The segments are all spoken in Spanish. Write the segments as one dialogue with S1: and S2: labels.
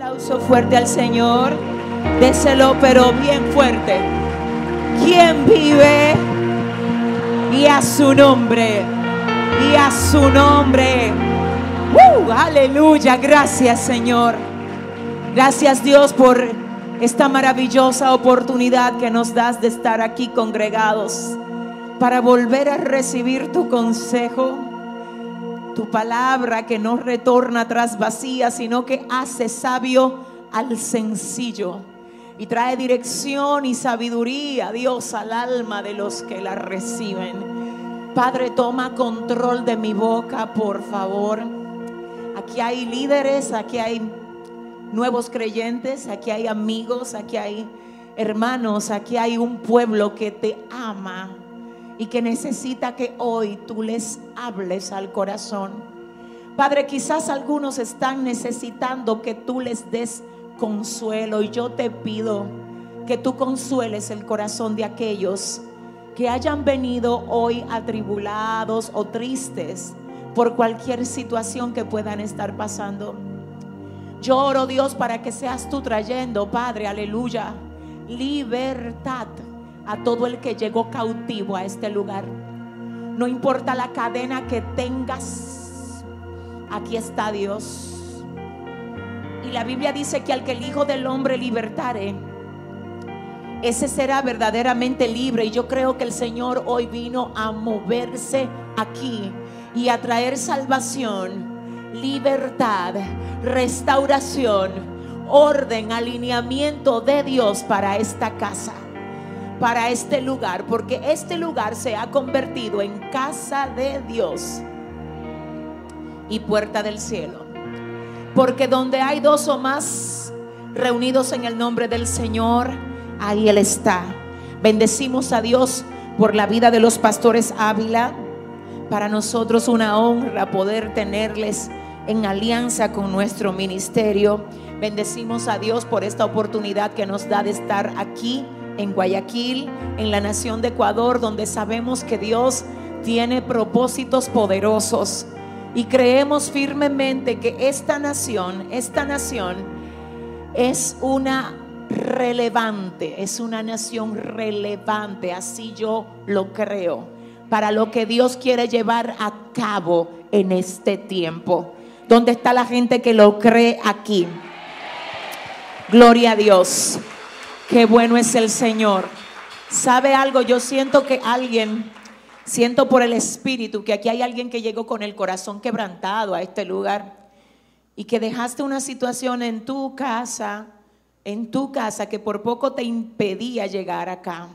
S1: Aplauso fuerte al Señor. Déselo, pero bien fuerte. ¿Quién vive? Y a su nombre. Y a su nombre. ¡Uh! aleluya. Gracias, Señor. Gracias, Dios, por esta maravillosa oportunidad que nos das de estar aquí congregados para volver a recibir tu consejo, tu palabra que no retorna tras vacía, sino que hace sabio al sencillo y trae dirección y sabiduría, Dios, al alma de los que la reciben. Padre, toma control de mi boca, por favor. Aquí hay líderes, aquí hay nuevos creyentes, aquí hay amigos, aquí hay hermanos, aquí hay un pueblo que te ama y que necesita que hoy tú les hables al corazón. Padre, quizás algunos están necesitando que tú les des consuelo y yo te pido que tú consueles el corazón de aquellos que hayan venido hoy atribulados o tristes por cualquier situación que puedan estar pasando. Yo oro Dios para que seas tú trayendo, Padre, aleluya, libertad a todo el que llegó cautivo a este lugar. No importa la cadena que tengas, aquí está Dios. Y la Biblia dice que al que el Hijo del Hombre libertare, ese será verdaderamente libre. Y yo creo que el Señor hoy vino a moverse aquí y a traer salvación libertad, restauración, orden, alineamiento de Dios para esta casa, para este lugar, porque este lugar se ha convertido en casa de Dios y puerta del cielo. Porque donde hay dos o más reunidos en el nombre del Señor, ahí Él está. Bendecimos a Dios por la vida de los pastores Ávila. Para nosotros una honra poder tenerles en alianza con nuestro ministerio. Bendecimos a Dios por esta oportunidad que nos da de estar aquí en Guayaquil, en la nación de Ecuador, donde sabemos que Dios tiene propósitos poderosos. Y creemos firmemente que esta nación, esta nación es una relevante, es una nación relevante, así yo lo creo, para lo que Dios quiere llevar a cabo en este tiempo. ¿Dónde está la gente que lo cree aquí? Gloria a Dios. Qué bueno es el Señor. ¿Sabe algo? Yo siento que alguien, siento por el Espíritu que aquí hay alguien que llegó con el corazón quebrantado a este lugar y que dejaste una situación en tu casa, en tu casa que por poco te impedía llegar acá.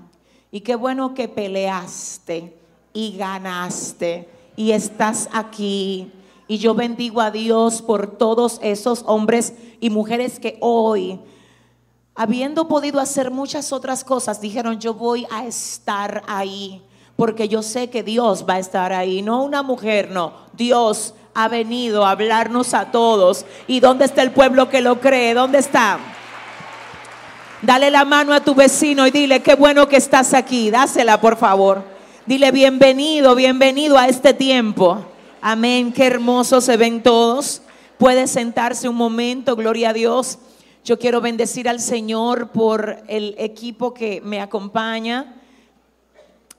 S1: Y qué bueno que peleaste y ganaste y estás aquí y yo bendigo a Dios por todos esos hombres y mujeres que hoy, habiendo podido hacer muchas otras cosas, dijeron, yo voy a estar ahí, porque yo sé que Dios va a estar ahí, no una mujer, no, Dios ha venido a hablarnos a todos. ¿Y dónde está el pueblo que lo cree? ¿Dónde está? Dale la mano a tu vecino y dile, qué bueno que estás aquí, dásela por favor. Dile, bienvenido, bienvenido a este tiempo. Amén, qué hermoso se ven todos. Puede sentarse un momento, gloria a Dios. Yo quiero bendecir al Señor por el equipo que me acompaña,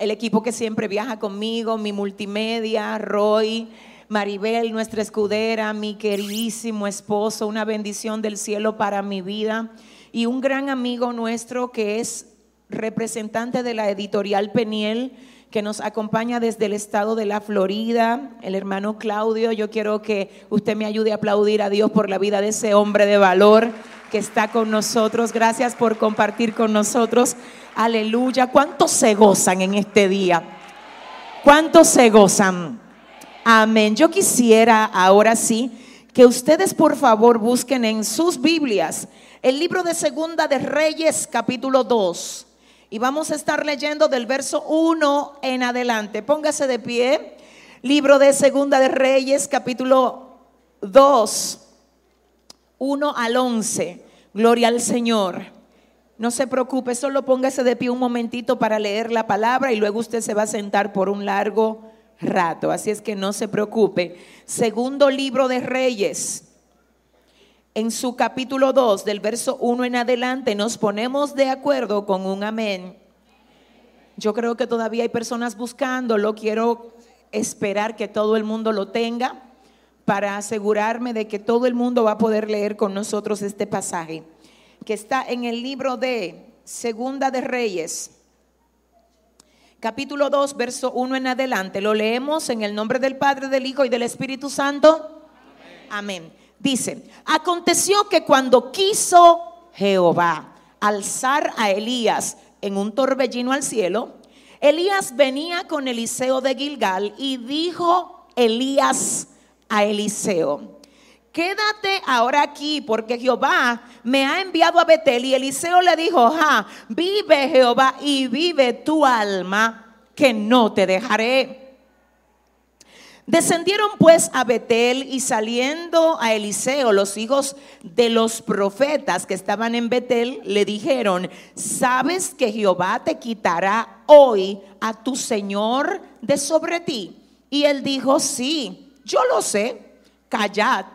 S1: el equipo que siempre viaja conmigo, mi multimedia, Roy, Maribel, nuestra escudera, mi queridísimo esposo, una bendición del cielo para mi vida y un gran amigo nuestro que es representante de la editorial Peniel que nos acompaña desde el estado de la Florida, el hermano Claudio. Yo quiero que usted me ayude a aplaudir a Dios por la vida de ese hombre de valor que está con nosotros. Gracias por compartir con nosotros. Aleluya. ¿Cuántos se gozan en este día? ¿Cuántos se gozan? Amén. Yo quisiera ahora sí que ustedes por favor busquen en sus Biblias el libro de Segunda de Reyes capítulo 2. Y vamos a estar leyendo del verso 1 en adelante. Póngase de pie. Libro de Segunda de Reyes capítulo 2, 1 al 11. Gloria al Señor. No se preocupe, solo póngase de pie un momentito para leer la palabra y luego usted se va a sentar por un largo rato. Así es que no se preocupe. Segundo libro de Reyes. En su capítulo 2, del verso 1 en adelante, nos ponemos de acuerdo con un amén. Yo creo que todavía hay personas buscándolo. Quiero esperar que todo el mundo lo tenga para asegurarme de que todo el mundo va a poder leer con nosotros este pasaje, que está en el libro de Segunda de Reyes, capítulo 2, verso 1 en adelante. Lo leemos en el nombre del Padre, del Hijo y del Espíritu Santo. Amén. Dice, aconteció que cuando quiso Jehová alzar a Elías en un torbellino al cielo, Elías venía con Eliseo de Gilgal y dijo Elías a Eliseo, quédate ahora aquí porque Jehová me ha enviado a Betel. Y Eliseo le dijo, ja, vive Jehová y vive tu alma, que no te dejaré. Descendieron pues a Betel y saliendo a Eliseo, los hijos de los profetas que estaban en Betel, le dijeron, ¿sabes que Jehová te quitará hoy a tu Señor de sobre ti? Y él dijo, sí, yo lo sé, callad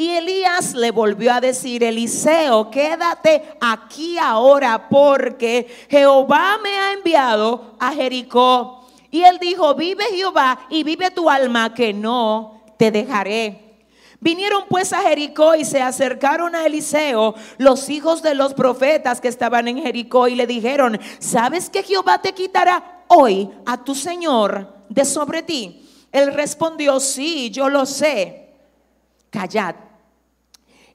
S1: y Elías le volvió a decir, Eliseo, quédate aquí ahora porque Jehová me ha enviado a Jericó. Y él dijo, vive Jehová y vive tu alma que no te dejaré. Vinieron pues a Jericó y se acercaron a Eliseo, los hijos de los profetas que estaban en Jericó, y le dijeron, ¿sabes que Jehová te quitará hoy a tu Señor de sobre ti? Él respondió, sí, yo lo sé. Callad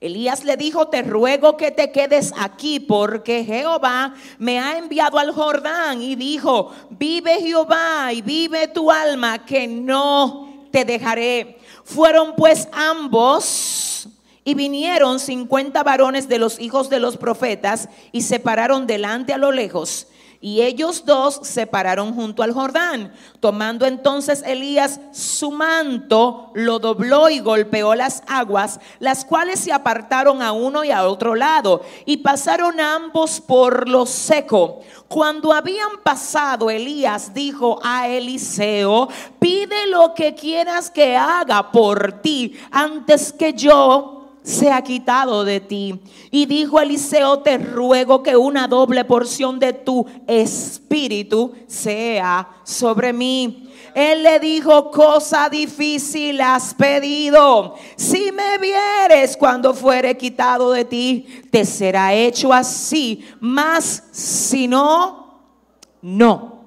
S1: Elías le dijo, te ruego que te quedes aquí porque Jehová me ha enviado al Jordán y dijo, vive Jehová y vive tu alma que no te dejaré. Fueron pues ambos y vinieron cincuenta varones de los hijos de los profetas y se pararon delante a lo lejos. Y ellos dos se pararon junto al Jordán. Tomando entonces Elías su manto, lo dobló y golpeó las aguas, las cuales se apartaron a uno y a otro lado, y pasaron ambos por lo seco. Cuando habían pasado, Elías dijo a Eliseo, pide lo que quieras que haga por ti antes que yo se ha quitado de ti. Y dijo Eliseo, te ruego que una doble porción de tu espíritu sea sobre mí. Él le dijo, cosa difícil has pedido. Si me vieres cuando fuere quitado de ti, te será hecho así. Mas si no, no.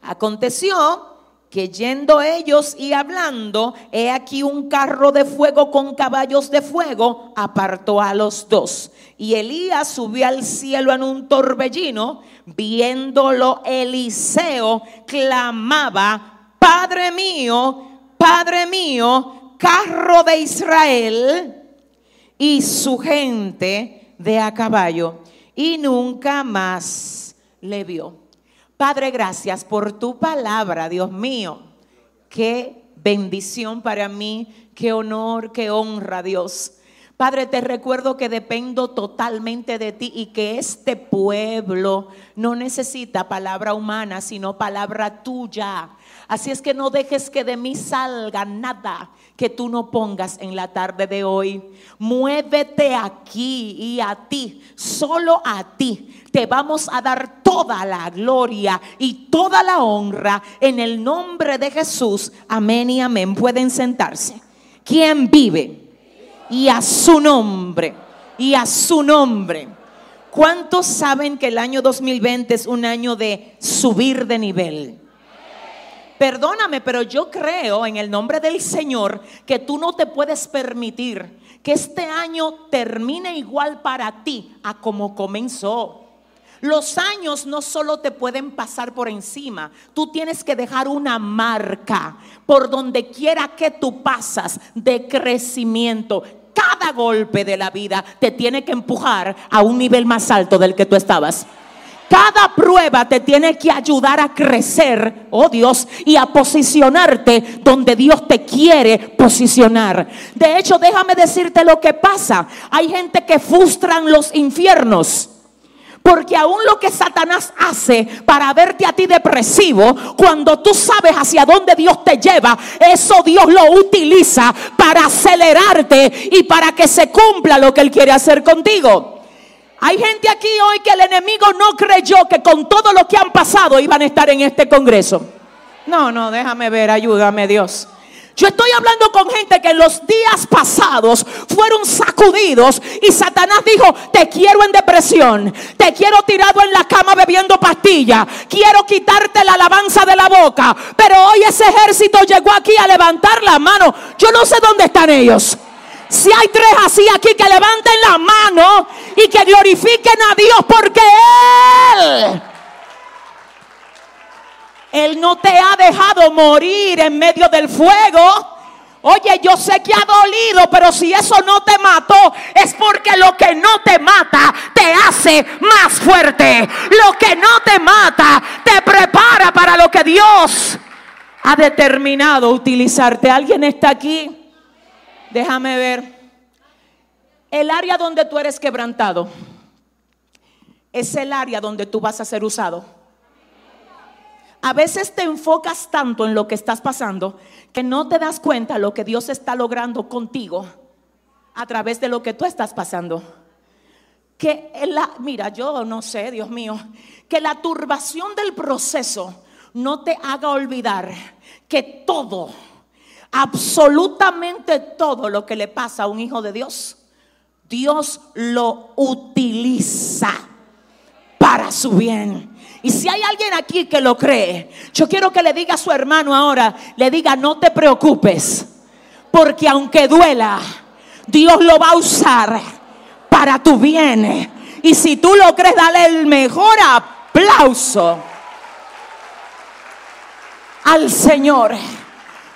S1: Aconteció que yendo ellos y hablando, he aquí un carro de fuego con caballos de fuego apartó a los dos. Y Elías subió al cielo en un torbellino, viéndolo Eliseo, clamaba, Padre mío, Padre mío, carro de Israel y su gente de a caballo. Y nunca más le vio. Padre, gracias por tu palabra, Dios mío. Qué bendición para mí, qué honor, qué honra, Dios. Padre, te recuerdo que dependo totalmente de ti y que este pueblo no necesita palabra humana, sino palabra tuya. Así es que no dejes que de mí salga nada que tú no pongas en la tarde de hoy. Muévete aquí y a ti, solo a ti. Te vamos a dar toda la gloria y toda la honra en el nombre de Jesús. Amén y amén. Pueden sentarse. ¿Quién vive? y a su nombre, y a su nombre. ¿Cuántos saben que el año 2020 es un año de subir de nivel? Perdóname, pero yo creo en el nombre del Señor que tú no te puedes permitir que este año termine igual para ti a como comenzó. Los años no solo te pueden pasar por encima, tú tienes que dejar una marca por donde quiera que tú pasas de crecimiento. Cada golpe de la vida te tiene que empujar a un nivel más alto del que tú estabas. Cada prueba te tiene que ayudar a crecer, oh Dios, y a posicionarte donde Dios te quiere posicionar. De hecho, déjame decirte lo que pasa. Hay gente que frustran los infiernos. Porque aún lo que Satanás hace para verte a ti depresivo, cuando tú sabes hacia dónde Dios te lleva, eso Dios lo utiliza para acelerarte y para que se cumpla lo que Él quiere hacer contigo. Hay gente aquí hoy que el enemigo no creyó que con todo lo que han pasado iban a estar en este Congreso. No, no, déjame ver, ayúdame Dios. Yo estoy hablando con gente que en los días pasados fueron sacudidos y Satanás dijo, te quiero en depresión, te quiero tirado en la cama bebiendo pastilla, quiero quitarte la alabanza de la boca. Pero hoy ese ejército llegó aquí a levantar la mano. Yo no sé dónde están ellos. Si hay tres así aquí que levanten la mano y que glorifiquen a Dios porque Él, Él no te ha dejado morir en medio del fuego. Oye, yo sé que ha dolido, pero si eso no te mató, es porque lo que no te mata te hace más fuerte. Lo que no te mata te prepara para lo que Dios ha determinado utilizarte. ¿Alguien está aquí? Déjame ver. El área donde tú eres quebrantado es el área donde tú vas a ser usado. A veces te enfocas tanto en lo que estás pasando que no te das cuenta lo que Dios está logrando contigo a través de lo que tú estás pasando. Que la, mira, yo no sé, Dios mío, que la turbación del proceso no te haga olvidar que todo absolutamente todo lo que le pasa a un hijo de Dios, Dios lo utiliza para su bien. Y si hay alguien aquí que lo cree, yo quiero que le diga a su hermano ahora, le diga, no te preocupes, porque aunque duela, Dios lo va a usar para tu bien. Y si tú lo crees, dale el mejor aplauso al Señor.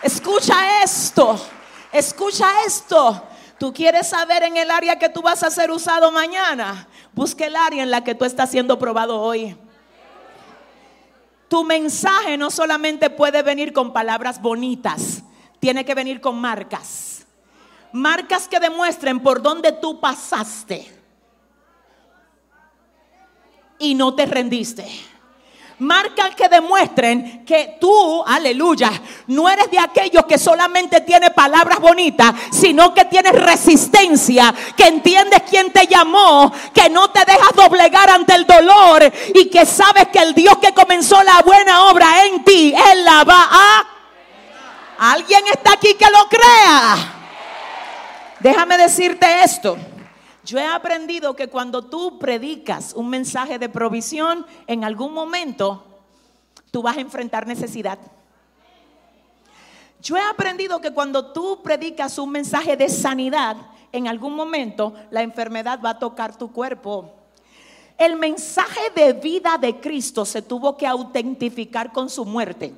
S1: Escucha esto, escucha esto. Tú quieres saber en el área que tú vas a ser usado mañana. Busca el área en la que tú estás siendo probado hoy. Tu mensaje no solamente puede venir con palabras bonitas, tiene que venir con marcas. Marcas que demuestren por dónde tú pasaste y no te rendiste marcas que demuestren que tú, aleluya, no eres de aquellos que solamente tiene palabras bonitas, sino que tienes resistencia, que entiendes quién te llamó, que no te dejas doblegar ante el dolor y que sabes que el Dios que comenzó la buena obra en ti, Él la va a... ¿Alguien está aquí que lo crea? Déjame decirte esto. Yo he aprendido que cuando tú predicas un mensaje de provisión, en algún momento tú vas a enfrentar necesidad. Yo he aprendido que cuando tú predicas un mensaje de sanidad, en algún momento la enfermedad va a tocar tu cuerpo. El mensaje de vida de Cristo se tuvo que autentificar con su muerte.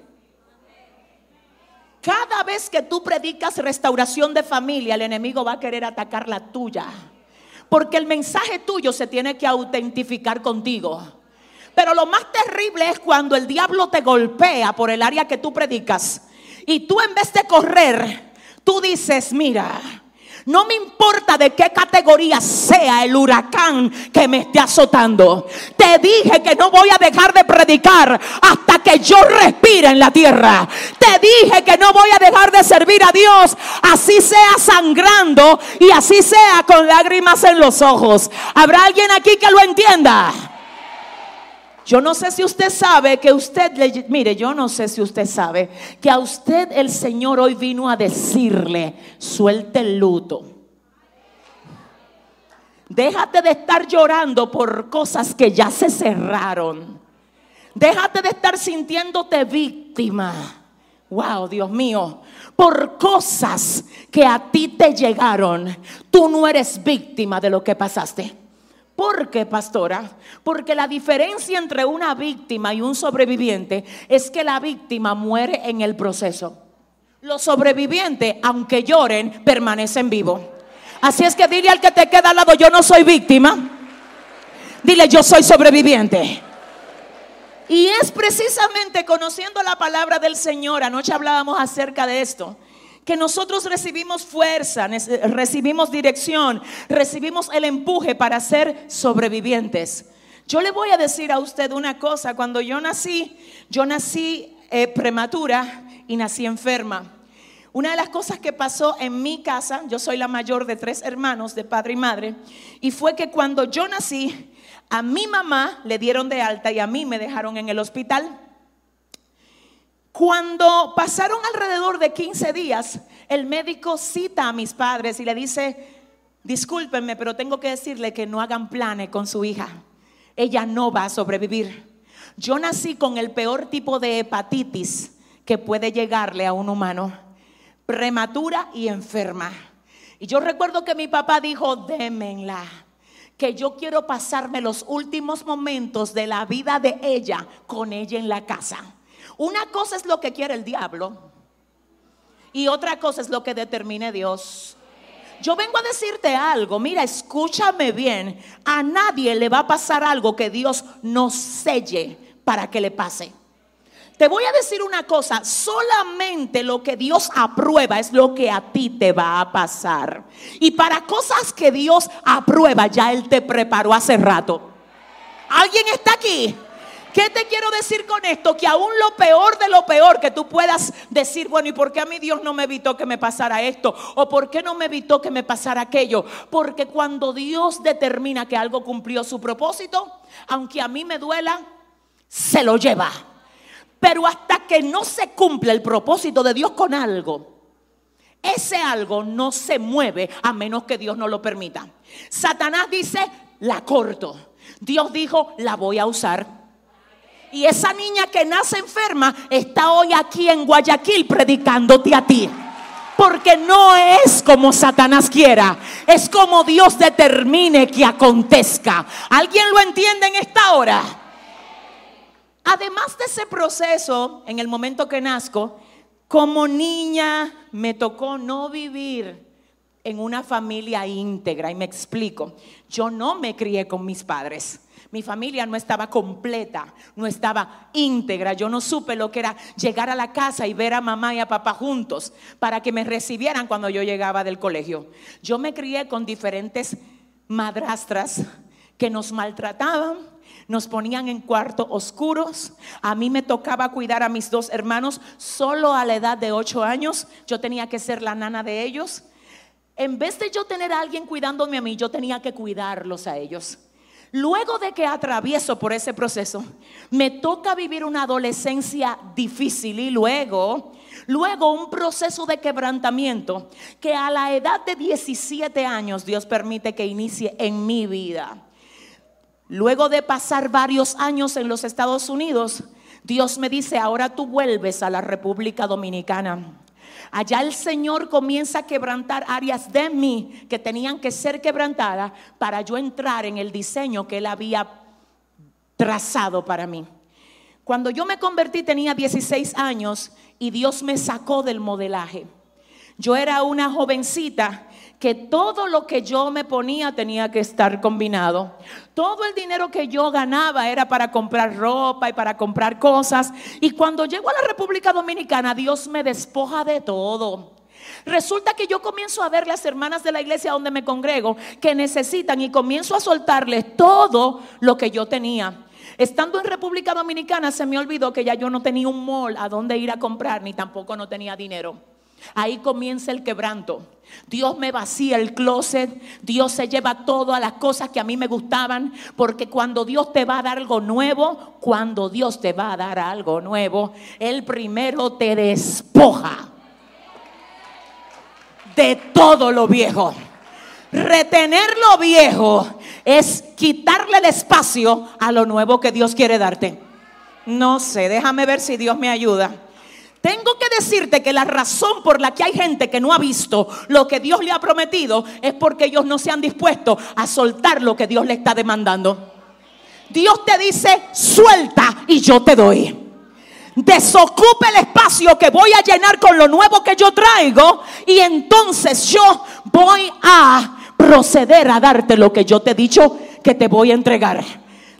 S1: Cada vez que tú predicas restauración de familia, el enemigo va a querer atacar la tuya. Porque el mensaje tuyo se tiene que autentificar contigo. Pero lo más terrible es cuando el diablo te golpea por el área que tú predicas. Y tú en vez de correr, tú dices, mira, no me importa de qué categoría sea el huracán que me esté azotando. Te dije que no voy a dejar de predicar hasta que yo respire en la tierra. Te dije que no voy a dejar de servir a Dios, así sea sangrando y así sea con lágrimas en los ojos. ¿Habrá alguien aquí que lo entienda? Yo no sé si usted sabe que usted, le, mire, yo no sé si usted sabe que a usted el Señor hoy vino a decirle, suelte el luto. Déjate de estar llorando por cosas que ya se cerraron. Déjate de estar sintiéndote víctima. Wow, Dios mío, por cosas que a ti te llegaron. Tú no eres víctima de lo que pasaste. ¿Por qué, pastora? Porque la diferencia entre una víctima y un sobreviviente es que la víctima muere en el proceso. Los sobrevivientes, aunque lloren, permanecen vivos. Así es que dile al que te queda al lado, yo no soy víctima. Dile, yo soy sobreviviente. Y es precisamente conociendo la palabra del Señor, anoche hablábamos acerca de esto, que nosotros recibimos fuerza, recibimos dirección, recibimos el empuje para ser sobrevivientes. Yo le voy a decir a usted una cosa, cuando yo nací, yo nací eh, prematura y nací enferma. Una de las cosas que pasó en mi casa, yo soy la mayor de tres hermanos, de padre y madre, y fue que cuando yo nací, a mi mamá le dieron de alta y a mí me dejaron en el hospital. Cuando pasaron alrededor de 15 días, el médico cita a mis padres y le dice, discúlpenme, pero tengo que decirle que no hagan planes con su hija. Ella no va a sobrevivir. Yo nací con el peor tipo de hepatitis que puede llegarle a un humano, prematura y enferma. Y yo recuerdo que mi papá dijo, démenla que yo quiero pasarme los últimos momentos de la vida de ella con ella en la casa. Una cosa es lo que quiere el diablo y otra cosa es lo que determine Dios. Yo vengo a decirte algo, mira, escúchame bien, a nadie le va a pasar algo que Dios no selle para que le pase. Te voy a decir una cosa, solamente lo que Dios aprueba es lo que a ti te va a pasar. Y para cosas que Dios aprueba, ya Él te preparó hace rato. ¿Alguien está aquí? ¿Qué te quiero decir con esto? Que aún lo peor de lo peor que tú puedas decir, bueno, ¿y por qué a mí Dios no me evitó que me pasara esto? ¿O por qué no me evitó que me pasara aquello? Porque cuando Dios determina que algo cumplió su propósito, aunque a mí me duela, se lo lleva. Pero hasta que no se cumple el propósito de Dios con algo, ese algo no se mueve a menos que Dios no lo permita. Satanás dice, la corto. Dios dijo, la voy a usar. Y esa niña que nace enferma está hoy aquí en Guayaquil predicándote a ti. Porque no es como Satanás quiera, es como Dios determine que acontezca. ¿Alguien lo entiende en esta hora? Además de ese proceso, en el momento que nazco, como niña me tocó no vivir en una familia íntegra. Y me explico, yo no me crié con mis padres. Mi familia no estaba completa, no estaba íntegra. Yo no supe lo que era llegar a la casa y ver a mamá y a papá juntos para que me recibieran cuando yo llegaba del colegio. Yo me crié con diferentes madrastras que nos maltrataban, nos ponían en cuartos oscuros. A mí me tocaba cuidar a mis dos hermanos solo a la edad de ocho años. Yo tenía que ser la nana de ellos. En vez de yo tener a alguien cuidándome a mí, yo tenía que cuidarlos a ellos. Luego de que atravieso por ese proceso, me toca vivir una adolescencia difícil y luego, luego un proceso de quebrantamiento que a la edad de 17 años Dios permite que inicie en mi vida. Luego de pasar varios años en los Estados Unidos, Dios me dice, ahora tú vuelves a la República Dominicana. Allá el Señor comienza a quebrantar áreas de mí que tenían que ser quebrantadas para yo entrar en el diseño que Él había trazado para mí. Cuando yo me convertí tenía 16 años y Dios me sacó del modelaje. Yo era una jovencita que todo lo que yo me ponía tenía que estar combinado. Todo el dinero que yo ganaba era para comprar ropa y para comprar cosas. Y cuando llego a la República Dominicana, Dios me despoja de todo. Resulta que yo comienzo a ver las hermanas de la iglesia donde me congrego que necesitan y comienzo a soltarles todo lo que yo tenía. Estando en República Dominicana se me olvidó que ya yo no tenía un mall a donde ir a comprar ni tampoco no tenía dinero. Ahí comienza el quebranto. Dios me vacía el closet. Dios se lleva todas las cosas que a mí me gustaban. Porque cuando Dios te va a dar algo nuevo, cuando Dios te va a dar algo nuevo, Él primero te despoja de todo lo viejo. Retener lo viejo es quitarle el espacio a lo nuevo que Dios quiere darte. No sé, déjame ver si Dios me ayuda. Tengo que decirte que la razón por la que hay gente que no ha visto lo que Dios le ha prometido es porque ellos no se han dispuesto a soltar lo que Dios le está demandando. Dios te dice, suelta y yo te doy. Desocupe el espacio que voy a llenar con lo nuevo que yo traigo y entonces yo voy a proceder a darte lo que yo te he dicho que te voy a entregar.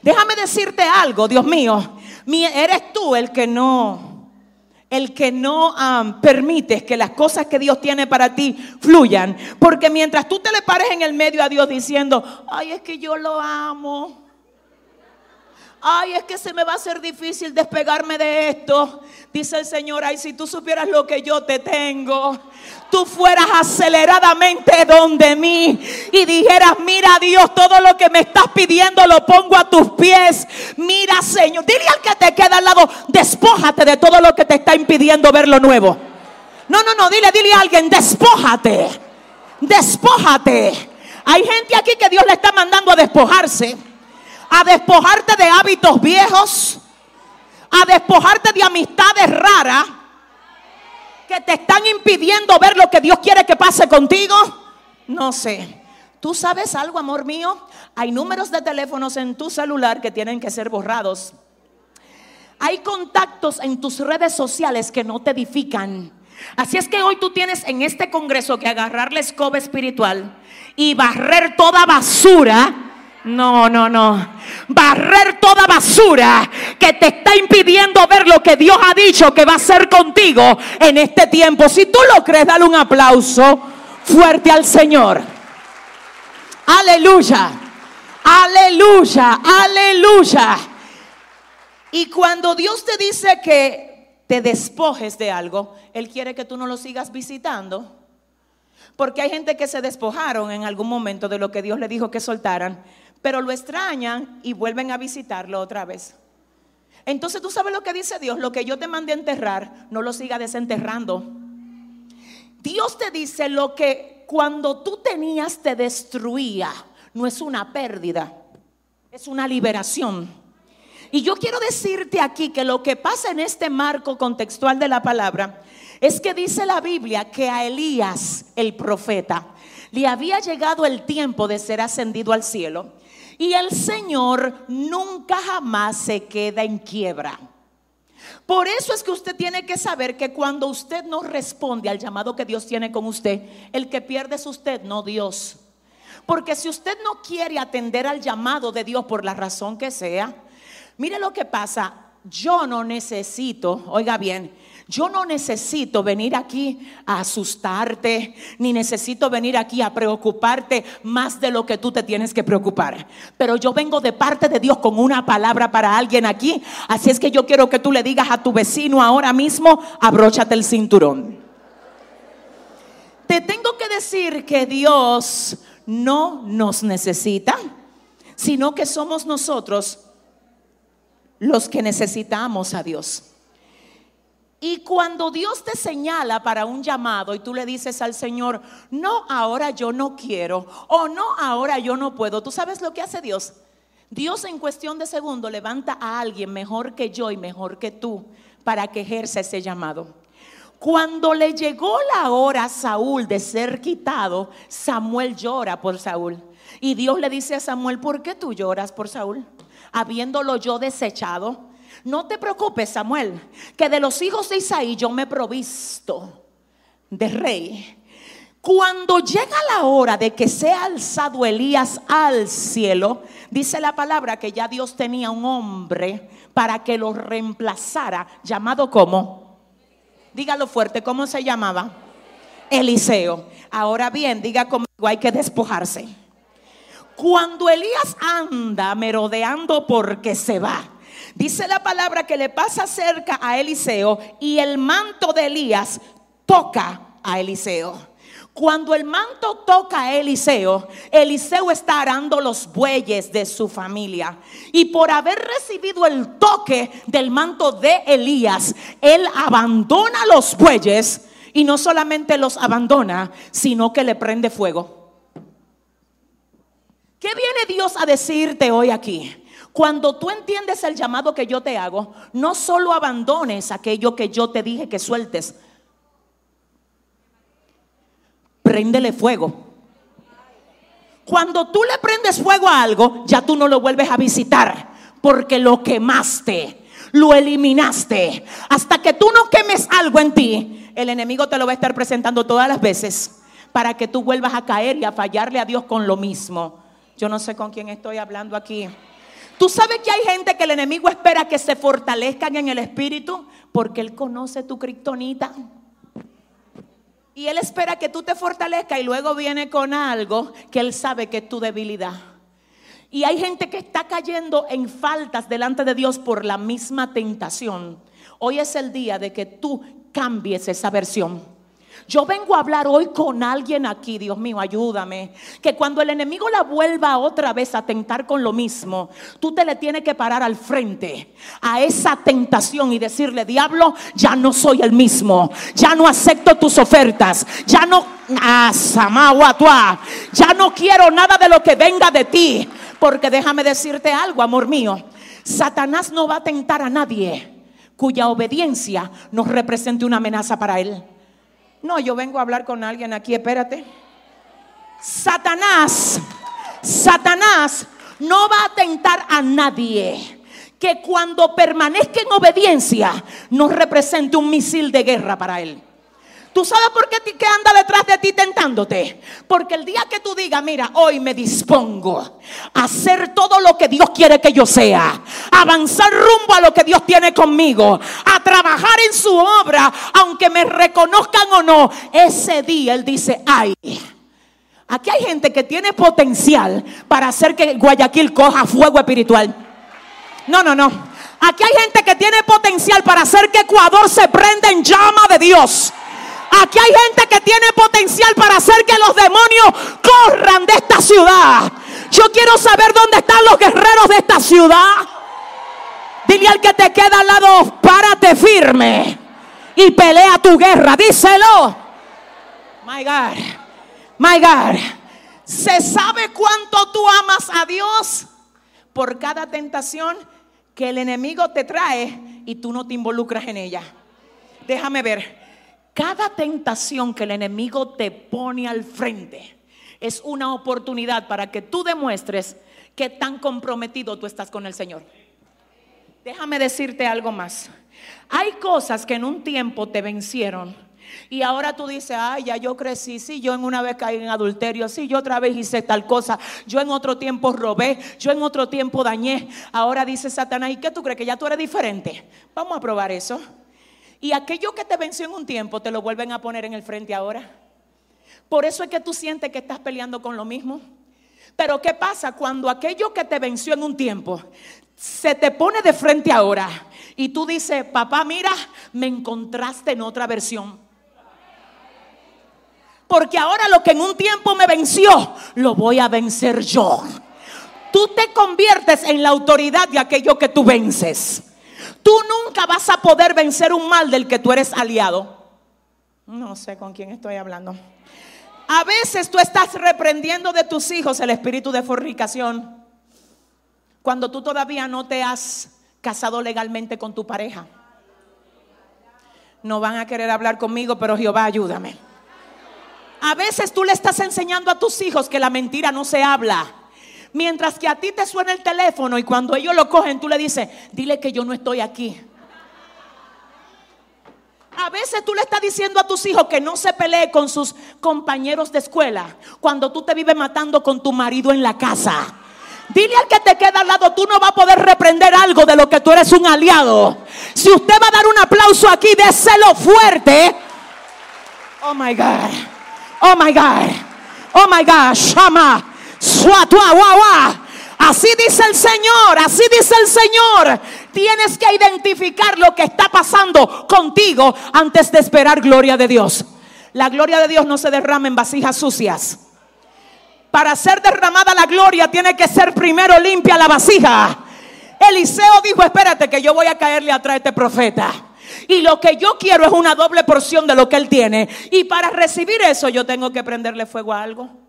S1: Déjame decirte algo, Dios mío. Eres tú el que no el que no um, permites que las cosas que Dios tiene para ti fluyan. Porque mientras tú te le pares en el medio a Dios diciendo, ay, es que yo lo amo. Ay, es que se me va a hacer difícil despegarme de esto. Dice el Señor, ay, si tú supieras lo que yo te tengo, tú fueras aceleradamente donde mí y dijeras, mira Dios, todo lo que me estás pidiendo lo pongo a tus pies. Mira Señor, dile al que te queda al lado, despójate de todo lo que te está impidiendo ver lo nuevo. No, no, no, dile, dile a alguien, despójate, despójate. Hay gente aquí que Dios le está mandando a despojarse, a despojarte de hábitos viejos, a despojarte de amistades raras que te están impidiendo ver lo que Dios quiere que pase contigo? No sé. ¿Tú sabes algo, amor mío? Hay números de teléfonos en tu celular que tienen que ser borrados. Hay contactos en tus redes sociales que no te edifican. Así es que hoy tú tienes en este congreso que agarrar la escoba espiritual y barrer toda basura no, no, no. Barrer toda basura que te está impidiendo ver lo que Dios ha dicho que va a hacer contigo en este tiempo. Si tú lo crees, dale un aplauso fuerte al Señor. Aleluya. Aleluya. Aleluya. Y cuando Dios te dice que te despojes de algo, Él quiere que tú no lo sigas visitando. Porque hay gente que se despojaron en algún momento de lo que Dios le dijo que soltaran pero lo extrañan y vuelven a visitarlo otra vez. Entonces tú sabes lo que dice Dios, lo que yo te mandé a enterrar, no lo siga desenterrando. Dios te dice lo que cuando tú tenías te destruía, no es una pérdida, es una liberación. Y yo quiero decirte aquí que lo que pasa en este marco contextual de la palabra es que dice la Biblia que a Elías, el profeta, le había llegado el tiempo de ser ascendido al cielo. Y el Señor nunca jamás se queda en quiebra. Por eso es que usted tiene que saber que cuando usted no responde al llamado que Dios tiene con usted, el que pierde es usted, no Dios. Porque si usted no quiere atender al llamado de Dios por la razón que sea, mire lo que pasa, yo no necesito, oiga bien, yo no necesito venir aquí a asustarte, ni necesito venir aquí a preocuparte más de lo que tú te tienes que preocupar. Pero yo vengo de parte de Dios con una palabra para alguien aquí. Así es que yo quiero que tú le digas a tu vecino ahora mismo, abróchate el cinturón. Te tengo que decir que Dios no nos necesita, sino que somos nosotros los que necesitamos a Dios. Y cuando Dios te señala para un llamado y tú le dices al Señor, no, ahora yo no quiero, o no, ahora yo no puedo, ¿tú sabes lo que hace Dios? Dios en cuestión de segundo levanta a alguien mejor que yo y mejor que tú para que ejerza ese llamado. Cuando le llegó la hora a Saúl de ser quitado, Samuel llora por Saúl. Y Dios le dice a Samuel, ¿por qué tú lloras por Saúl? Habiéndolo yo desechado. No te preocupes, Samuel, que de los hijos de Isaí yo me he provisto de rey. Cuando llega la hora de que sea alzado Elías al cielo, dice la palabra que ya Dios tenía un hombre para que lo reemplazara, llamado como, dígalo fuerte, ¿cómo se llamaba? Eliseo. Ahora bien, diga conmigo, hay que despojarse. Cuando Elías anda merodeando porque se va, Dice la palabra que le pasa cerca a Eliseo y el manto de Elías toca a Eliseo. Cuando el manto toca a Eliseo, Eliseo está arando los bueyes de su familia. Y por haber recibido el toque del manto de Elías, él abandona los bueyes y no solamente los abandona, sino que le prende fuego. ¿Qué viene Dios a decirte hoy aquí? Cuando tú entiendes el llamado que yo te hago, no solo abandones aquello que yo te dije que sueltes. Préndele fuego. Cuando tú le prendes fuego a algo, ya tú no lo vuelves a visitar, porque lo quemaste, lo eliminaste. Hasta que tú no quemes algo en ti, el enemigo te lo va a estar presentando todas las veces para que tú vuelvas a caer y a fallarle a Dios con lo mismo. Yo no sé con quién estoy hablando aquí. Tú sabes que hay gente que el enemigo espera que se fortalezcan en el espíritu porque él conoce tu kriptonita. Y Él espera que tú te fortalezcas y luego viene con algo que Él sabe que es tu debilidad. Y hay gente que está cayendo en faltas delante de Dios por la misma tentación. Hoy es el día de que tú cambies esa versión. Yo vengo a hablar hoy con alguien aquí, Dios mío, ayúdame. Que cuando el enemigo la vuelva otra vez a tentar con lo mismo, tú te le tienes que parar al frente a esa tentación y decirle, diablo, ya no soy el mismo, ya no acepto tus ofertas, ya no, ah, ya no quiero nada de lo que venga de ti. Porque déjame decirte algo, amor mío, Satanás no va a tentar a nadie cuya obediencia nos represente una amenaza para él. No, yo vengo a hablar con alguien aquí, espérate. Satanás, Satanás no va a tentar a nadie que cuando permanezca en obediencia no represente un misil de guerra para él. ¿Tú sabes por qué, anda detrás de ti tentándote? Porque el día que tú digas, mira, hoy me dispongo a hacer todo lo que Dios quiere que yo sea, avanzar rumbo a lo que Dios tiene conmigo, a trabajar en su obra, aunque me reconozcan o no, ese día Él dice, ay. Aquí hay gente que tiene potencial para hacer que Guayaquil coja fuego espiritual. No, no, no. Aquí hay gente que tiene potencial para hacer que Ecuador se prenda en llama de Dios. Aquí hay gente que tiene potencial para hacer que los demonios corran de esta ciudad. Yo quiero saber dónde están los guerreros de esta ciudad. Dile al que te queda al lado, párate firme y pelea tu guerra. Díselo. My God, my God. ¿Se sabe cuánto tú amas a Dios por cada tentación que el enemigo te trae y tú no te involucras en ella? Déjame ver. Cada tentación que el enemigo te pone al frente es una oportunidad para que tú demuestres que tan comprometido tú estás con el Señor. Déjame decirte algo más. Hay cosas que en un tiempo te vencieron. Y ahora tú dices, ay, ya yo crecí, sí, yo en una vez caí en adulterio, sí, yo otra vez hice tal cosa, yo en otro tiempo robé, yo en otro tiempo dañé. Ahora dice Satanás, ¿y qué tú crees? Que ya tú eres diferente. Vamos a probar eso. Y aquello que te venció en un tiempo, te lo vuelven a poner en el frente ahora. Por eso es que tú sientes que estás peleando con lo mismo. Pero ¿qué pasa cuando aquello que te venció en un tiempo se te pone de frente ahora? Y tú dices, papá, mira, me encontraste en otra versión. Porque ahora lo que en un tiempo me venció, lo voy a vencer yo. Tú te conviertes en la autoridad de aquello que tú vences. Tú nunca vas a poder vencer un mal del que tú eres aliado. No sé con quién estoy hablando. A veces tú estás reprendiendo de tus hijos el espíritu de fornicación cuando tú todavía no te has casado legalmente con tu pareja. No van a querer hablar conmigo, pero Jehová ayúdame. A veces tú le estás enseñando a tus hijos que la mentira no se habla. Mientras que a ti te suena el teléfono y cuando ellos lo cogen, tú le dices, dile que yo no estoy aquí. A veces tú le estás diciendo a tus hijos que no se pelee con sus compañeros de escuela cuando tú te vives matando con tu marido en la casa. Dile al que te queda al lado, tú no vas a poder reprender algo de lo que tú eres un aliado. Si usted va a dar un aplauso aquí, déselo fuerte. Oh my God. Oh my God. Oh my God. Shama. Así dice el Señor, así dice el Señor. Tienes que identificar lo que está pasando contigo antes de esperar gloria de Dios. La gloria de Dios no se derrama en vasijas sucias. Para ser derramada la gloria tiene que ser primero limpia la vasija. Eliseo dijo, espérate que yo voy a caerle atrás a este profeta. Y lo que yo quiero es una doble porción de lo que él tiene. Y para recibir eso yo tengo que prenderle fuego a algo.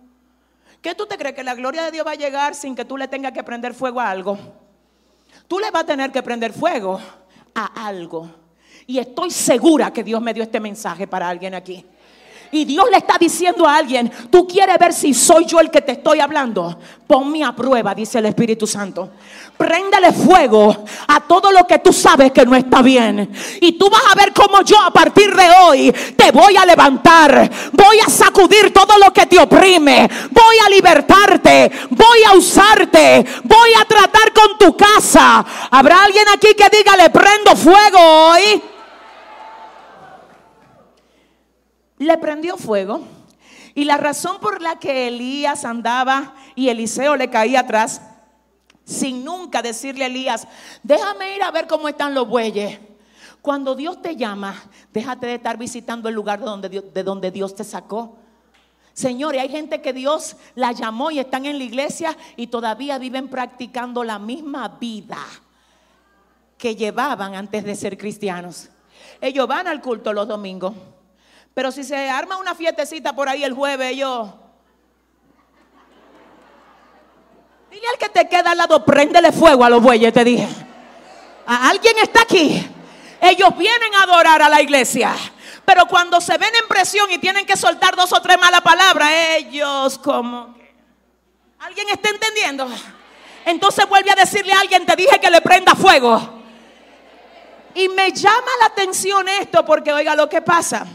S1: ¿Qué tú te crees que la gloria de Dios va a llegar sin que tú le tengas que prender fuego a algo? Tú le vas a tener que prender fuego a algo. Y estoy segura que Dios me dio este mensaje para alguien aquí. Y Dios le está diciendo a alguien, tú quieres ver si soy yo el que te estoy hablando. Ponme a prueba, dice el Espíritu Santo. Préndele fuego a todo lo que tú sabes que no está bien. Y tú vas a ver cómo yo a partir de hoy te voy a levantar. Voy a sacudir todo lo que te oprime. Voy a libertarte. Voy a usarte. Voy a tratar con tu casa. ¿Habrá alguien aquí que diga, le prendo fuego hoy? Le prendió fuego. Y la razón por la que Elías andaba y Eliseo le caía atrás, sin nunca decirle a Elías, déjame ir a ver cómo están los bueyes. Cuando Dios te llama, déjate de estar visitando el lugar de donde Dios, te sacó. Señores, hay gente que Dios la llamó y están en la iglesia y todavía viven practicando la misma vida que llevaban antes de ser cristianos. Ellos van al culto los domingos pero si se arma una fiestecita por ahí el jueves, yo. Dile al que te queda al lado, préndele fuego a los bueyes, te dije. ¿A alguien está aquí. Ellos vienen a adorar a la iglesia. Pero cuando se ven en presión y tienen que soltar dos o tres malas palabras, ellos como... ¿Alguien está entendiendo? Entonces vuelve a decirle a alguien, te dije que le prenda fuego. Y me llama la atención esto porque oiga lo que pasa.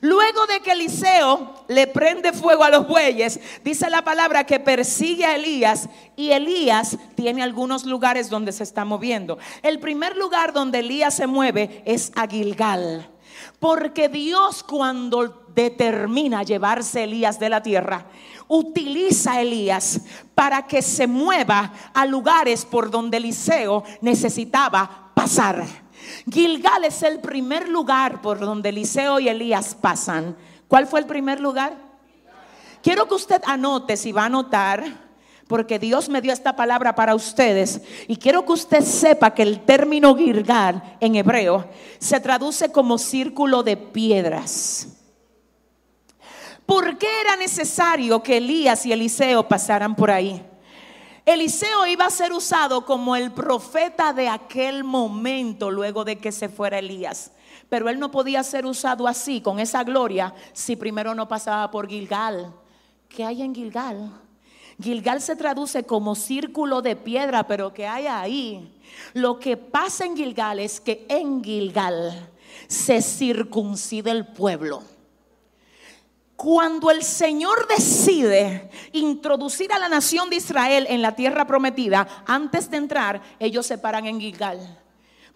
S1: Luego de que Eliseo le prende fuego a los bueyes, dice la palabra que persigue a Elías y Elías tiene algunos lugares donde se está moviendo. El primer lugar donde Elías se mueve es a Gilgal. Porque Dios cuando determina llevarse Elías de la tierra, utiliza a Elías para que se mueva a lugares por donde Eliseo necesitaba pasar. Gilgal es el primer lugar por donde Eliseo y Elías pasan. ¿Cuál fue el primer lugar? Quiero que usted anote, si va a anotar, porque Dios me dio esta palabra para ustedes. Y quiero que usted sepa que el término Gilgal en hebreo se traduce como círculo de piedras. ¿Por qué era necesario que Elías y Eliseo pasaran por ahí? Eliseo iba a ser usado como el profeta de aquel momento luego de que se fuera Elías. Pero él no podía ser usado así, con esa gloria, si primero no pasaba por Gilgal. ¿Qué hay en Gilgal? Gilgal se traduce como círculo de piedra, pero ¿qué hay ahí? Lo que pasa en Gilgal es que en Gilgal se circuncide el pueblo. Cuando el Señor decide introducir a la nación de Israel en la tierra prometida, antes de entrar, ellos se paran en Gilgal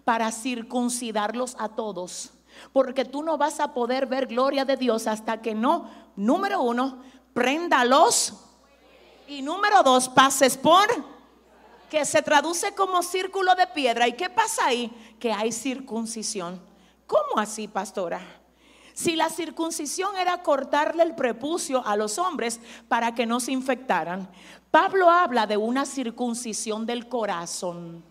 S1: para circuncidarlos a todos. Porque tú no vas a poder ver gloria de Dios hasta que no, número uno, préndalos. Y número dos, pases por que se traduce como círculo de piedra. ¿Y qué pasa ahí? Que hay circuncisión. ¿Cómo así, pastora? Si la circuncisión era cortarle el prepucio a los hombres para que no se infectaran, Pablo habla de una circuncisión del corazón.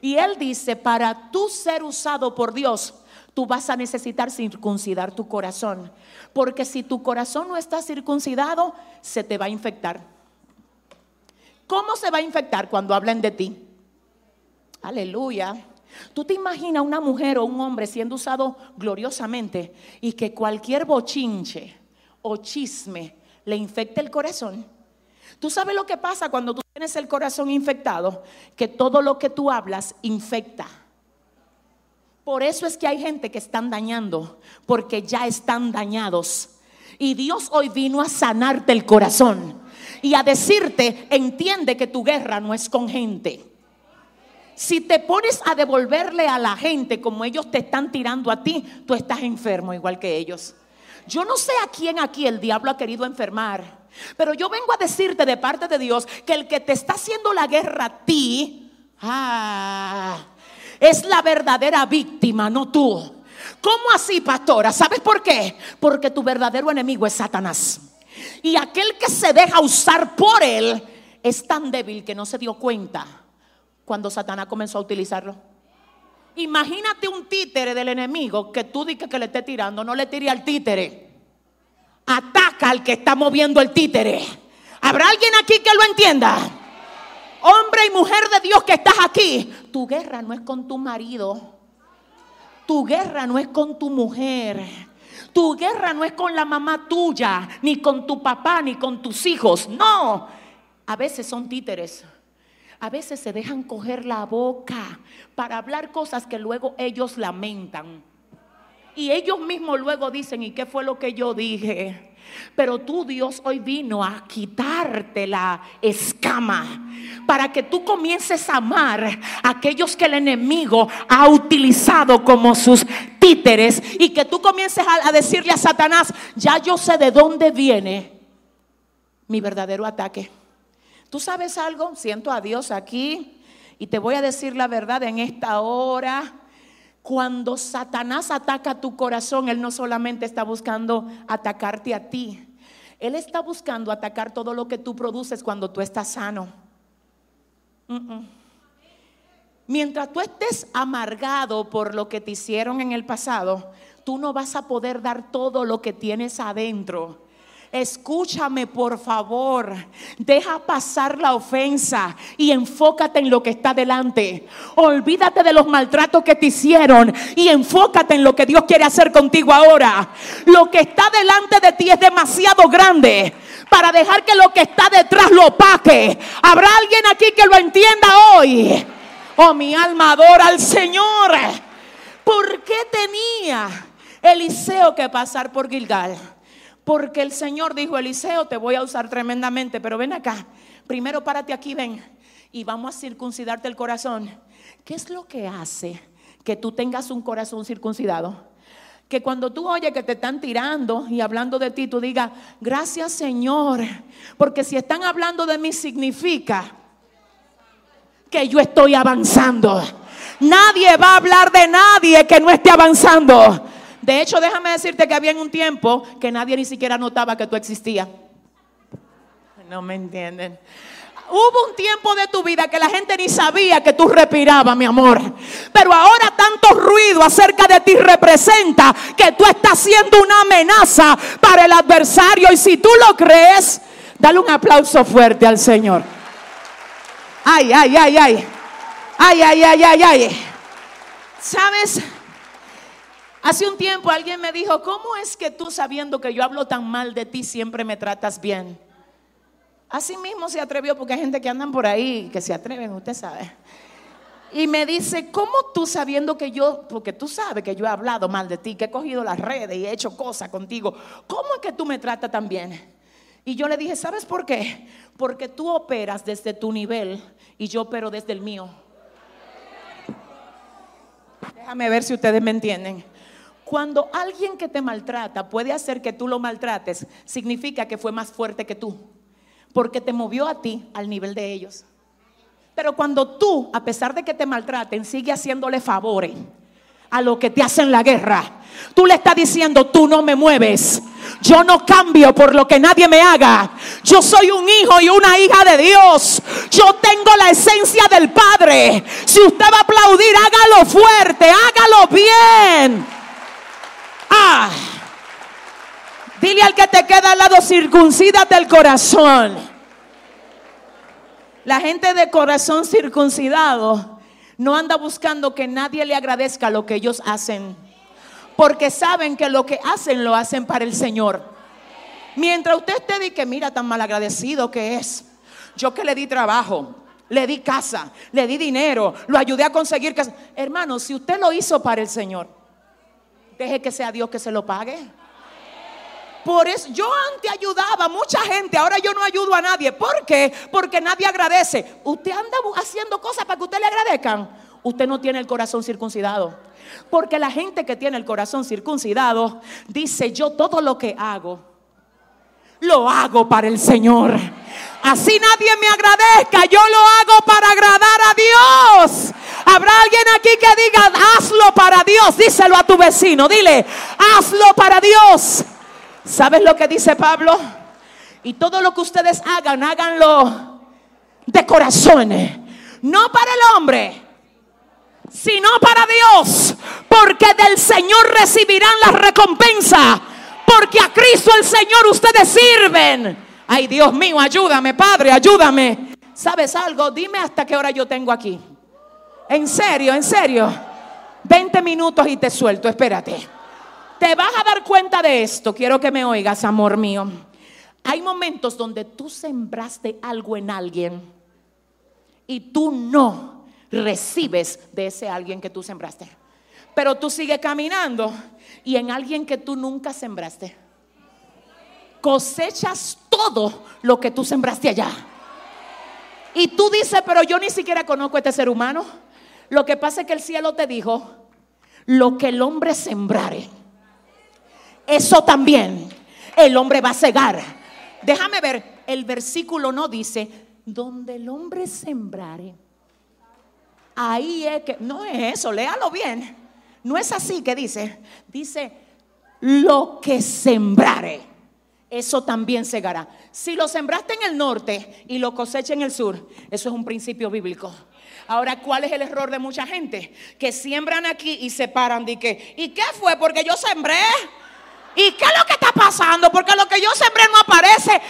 S1: Y él dice, para tú ser usado por Dios, tú vas a necesitar circuncidar tu corazón. Porque si tu corazón no está circuncidado, se te va a infectar. ¿Cómo se va a infectar cuando hablen de ti? Aleluya. ¿Tú te imaginas una mujer o un hombre siendo usado gloriosamente y que cualquier bochinche o chisme le infecte el corazón? ¿Tú sabes lo que pasa cuando tú tienes el corazón infectado? Que todo lo que tú hablas infecta. Por eso es que hay gente que están dañando, porque ya están dañados. Y Dios hoy vino a sanarte el corazón y a decirte, entiende que tu guerra no es con gente si te pones a devolverle a la gente como ellos te están tirando a ti, tú estás enfermo igual que ellos. Yo no sé a quién aquí el diablo ha querido enfermar, pero yo vengo a decirte de parte de Dios que el que te está haciendo la guerra a ti, ah, es la verdadera víctima, no tú. ¿Cómo así, pastora? ¿Sabes por qué? Porque tu verdadero enemigo es Satanás. Y aquel que se deja usar por él es tan débil que no se dio cuenta cuando Satanás comenzó a utilizarlo. Imagínate un títere del enemigo que tú dices que le esté tirando, no le tire al títere. Ataca al que está moviendo el títere. ¿Habrá alguien aquí que lo entienda? Hombre y mujer de Dios que estás aquí, tu guerra no es con tu marido. Tu guerra no es con tu mujer. Tu guerra no es con la mamá tuya, ni con tu papá, ni con tus hijos. No. A veces son títeres. A veces se dejan coger la boca para hablar cosas que luego ellos lamentan. Y ellos mismos luego dicen, ¿y qué fue lo que yo dije? Pero tú Dios hoy vino a quitarte la escama para que tú comiences a amar a aquellos que el enemigo ha utilizado como sus títeres y que tú comiences a, a decirle a Satanás, ya yo sé de dónde viene mi verdadero ataque. ¿Tú sabes algo? Siento a Dios aquí y te voy a decir la verdad en esta hora. Cuando Satanás ataca tu corazón, Él no solamente está buscando atacarte a ti, Él está buscando atacar todo lo que tú produces cuando tú estás sano. Mientras tú estés amargado por lo que te hicieron en el pasado, tú no vas a poder dar todo lo que tienes adentro. Escúchame, por favor. Deja pasar la ofensa y enfócate en lo que está delante. Olvídate de los maltratos que te hicieron y enfócate en lo que Dios quiere hacer contigo ahora. Lo que está delante de ti es demasiado grande para dejar que lo que está detrás lo opaque. ¿Habrá alguien aquí que lo entienda hoy? Oh, mi alma adora al Señor. ¿Por qué tenía Eliseo que pasar por Gilgal? Porque el Señor dijo, Eliseo, te voy a usar tremendamente, pero ven acá, primero párate aquí, ven, y vamos a circuncidarte el corazón. ¿Qué es lo que hace que tú tengas un corazón circuncidado? Que cuando tú oyes que te están tirando y hablando de ti, tú digas, gracias Señor, porque si están hablando de mí significa que yo estoy avanzando. Nadie va a hablar de nadie que no esté avanzando. De hecho, déjame decirte que había en un tiempo que nadie ni siquiera notaba que tú existías. No me entienden. Hubo un tiempo de tu vida que la gente ni sabía que tú respirabas, mi amor. Pero ahora tanto ruido acerca de ti representa que tú estás siendo una amenaza para el adversario. Y si tú lo crees, dale un aplauso fuerte al Señor. Ay, ay, ay, ay. Ay, ay, ay, ay, ay. ¿Sabes? Hace un tiempo alguien me dijo, ¿cómo es que tú sabiendo que yo hablo tan mal de ti siempre me tratas bien? Así mismo se atrevió porque hay gente que andan por ahí que se atreven, usted sabe. Y me dice, ¿cómo tú sabiendo que yo, porque tú sabes que yo he hablado mal de ti, que he cogido las redes y he hecho cosas contigo, ¿cómo es que tú me tratas tan bien? Y yo le dije, ¿sabes por qué? Porque tú operas desde tu nivel y yo opero desde el mío. Déjame ver si ustedes me entienden. Cuando alguien que te maltrata puede hacer que tú lo maltrates, significa que fue más fuerte que tú, porque te movió a ti al nivel de ellos. Pero cuando tú, a pesar de que te maltraten, sigue haciéndole favores a lo que te hacen la guerra, tú le estás diciendo, tú no me mueves. Yo no cambio por lo que nadie me haga. Yo soy un hijo y una hija de Dios. Yo tengo la esencia del Padre. Si usted va a aplaudir, hágalo fuerte, hágalo bien. Ah. Dile al que te queda al lado, circuncídate el corazón. La gente de corazón circuncidado no anda buscando que nadie le agradezca lo que ellos hacen. Porque saben que lo que hacen lo hacen para el Señor. Mientras usted te diga que mira tan mal agradecido que es. Yo que le di trabajo, le di casa, le di dinero, lo ayudé a conseguir casa. Hermano, si usted lo hizo para el Señor, deje que sea Dios que se lo pague. Por eso yo antes ayudaba a mucha gente, ahora yo no ayudo a nadie. ¿Por qué? Porque nadie agradece. Usted anda haciendo cosas para que usted le agradezcan. Usted no tiene el corazón circuncidado. Porque la gente que tiene el corazón circuncidado dice, yo todo lo que hago, lo hago para el Señor. Así nadie me agradezca, yo lo hago para agradar a Dios. Habrá alguien aquí que diga, hazlo para Dios. Díselo a tu vecino, dile, hazlo para Dios. ¿Sabes lo que dice Pablo? Y todo lo que ustedes hagan, háganlo de corazones. No para el hombre, sino para Dios. Porque del Señor recibirán la recompensa. Porque a Cristo el Señor ustedes sirven. Ay, Dios mío, ayúdame, Padre, ayúdame. ¿Sabes algo? Dime hasta qué hora yo tengo aquí. En serio, en serio. 20 minutos y te suelto, espérate. Te vas a dar cuenta de esto. Quiero que me oigas, amor mío. Hay momentos donde tú sembraste algo en alguien y tú no recibes de ese alguien que tú sembraste. Pero tú sigues caminando y en alguien que tú nunca sembraste. Cosechas todo lo que tú sembraste allá. Y tú dices, pero yo ni siquiera conozco a este ser humano. Lo que pasa es que el cielo te dijo, lo que el hombre sembrare, eso también el hombre va a cegar. Déjame ver, el versículo no dice, donde el hombre sembrare, ahí es que, no es eso, léalo bien. No es así que dice, dice, lo que sembrare, eso también segará. Si lo sembraste en el norte y lo cosecha en el sur, eso es un principio bíblico. Ahora, ¿cuál es el error de mucha gente? Que siembran aquí y se paran de que, ¿y qué fue? Porque yo sembré. ¿Y qué es lo que está pasando? Porque lo que yo sembré no aparece.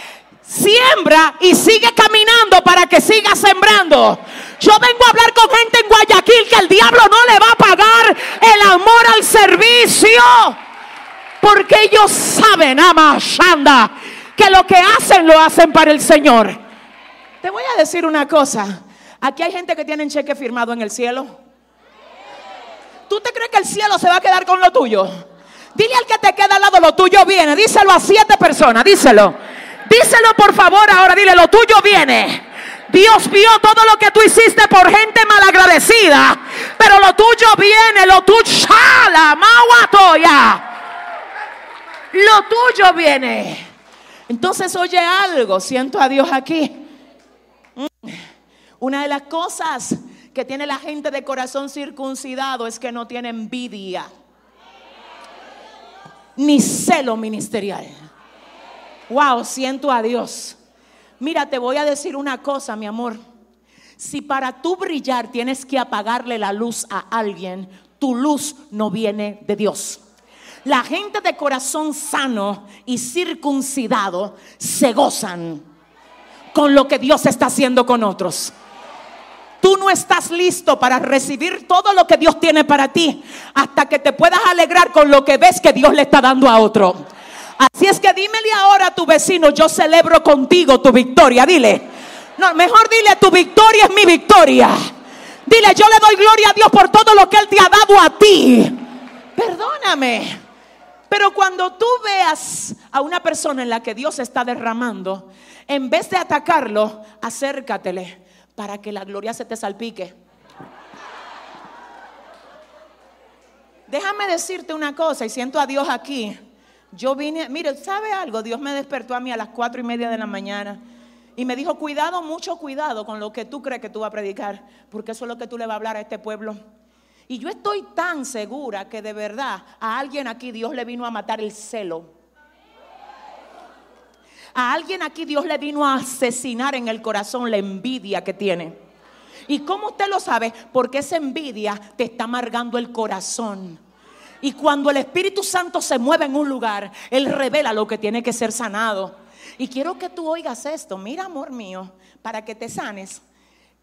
S1: Siembra y sigue caminando para que siga sembrando. Yo vengo a hablar con gente en Guayaquil que el diablo no le va a pagar el amor al servicio. Porque ellos saben, ama Shanda, que lo que hacen lo hacen para el Señor. Te voy a decir una cosa. Aquí hay gente que tiene cheque firmado en el cielo. ¿Tú te crees que el cielo se va a quedar con lo tuyo? Dile al que te queda al lado, lo tuyo viene. Díselo a siete personas, díselo. Díselo por favor ahora, dile, lo tuyo viene. Dios vio todo lo que tú hiciste por gente malagradecida. Pero lo tuyo viene, lo tuyo, shala, mawatoya. Lo tuyo viene. Entonces oye algo, siento a Dios aquí. Mm. Una de las cosas que tiene la gente de corazón circuncidado es que no tiene envidia ni celo ministerial. Wow, siento a Dios. Mira, te voy a decir una cosa, mi amor. Si para tú brillar tienes que apagarle la luz a alguien, tu luz no viene de Dios. La gente de corazón sano y circuncidado se gozan con lo que Dios está haciendo con otros. Tú no estás listo para recibir todo lo que Dios tiene para ti hasta que te puedas alegrar con lo que ves que Dios le está dando a otro. Así es que dímele ahora a tu vecino, yo celebro contigo tu victoria. Dile, no, mejor dile, tu victoria es mi victoria. Dile, yo le doy gloria a Dios por todo lo que Él te ha dado a ti. Perdóname. Pero cuando tú veas a una persona en la que Dios está derramando, en vez de atacarlo, acércatele para que la gloria se te salpique. Déjame decirte una cosa y siento a Dios aquí. Yo vine, mire, ¿sabe algo? Dios me despertó a mí a las cuatro y media de la mañana y me dijo, cuidado, mucho cuidado con lo que tú crees que tú vas a predicar, porque eso es lo que tú le vas a hablar a este pueblo. Y yo estoy tan segura que de verdad a alguien aquí Dios le vino a matar el celo. A alguien aquí Dios le vino a asesinar en el corazón la envidia que tiene. ¿Y cómo usted lo sabe? Porque esa envidia te está amargando el corazón. Y cuando el Espíritu Santo se mueve en un lugar, Él revela lo que tiene que ser sanado. Y quiero que tú oigas esto. Mira, amor mío, para que te sanes.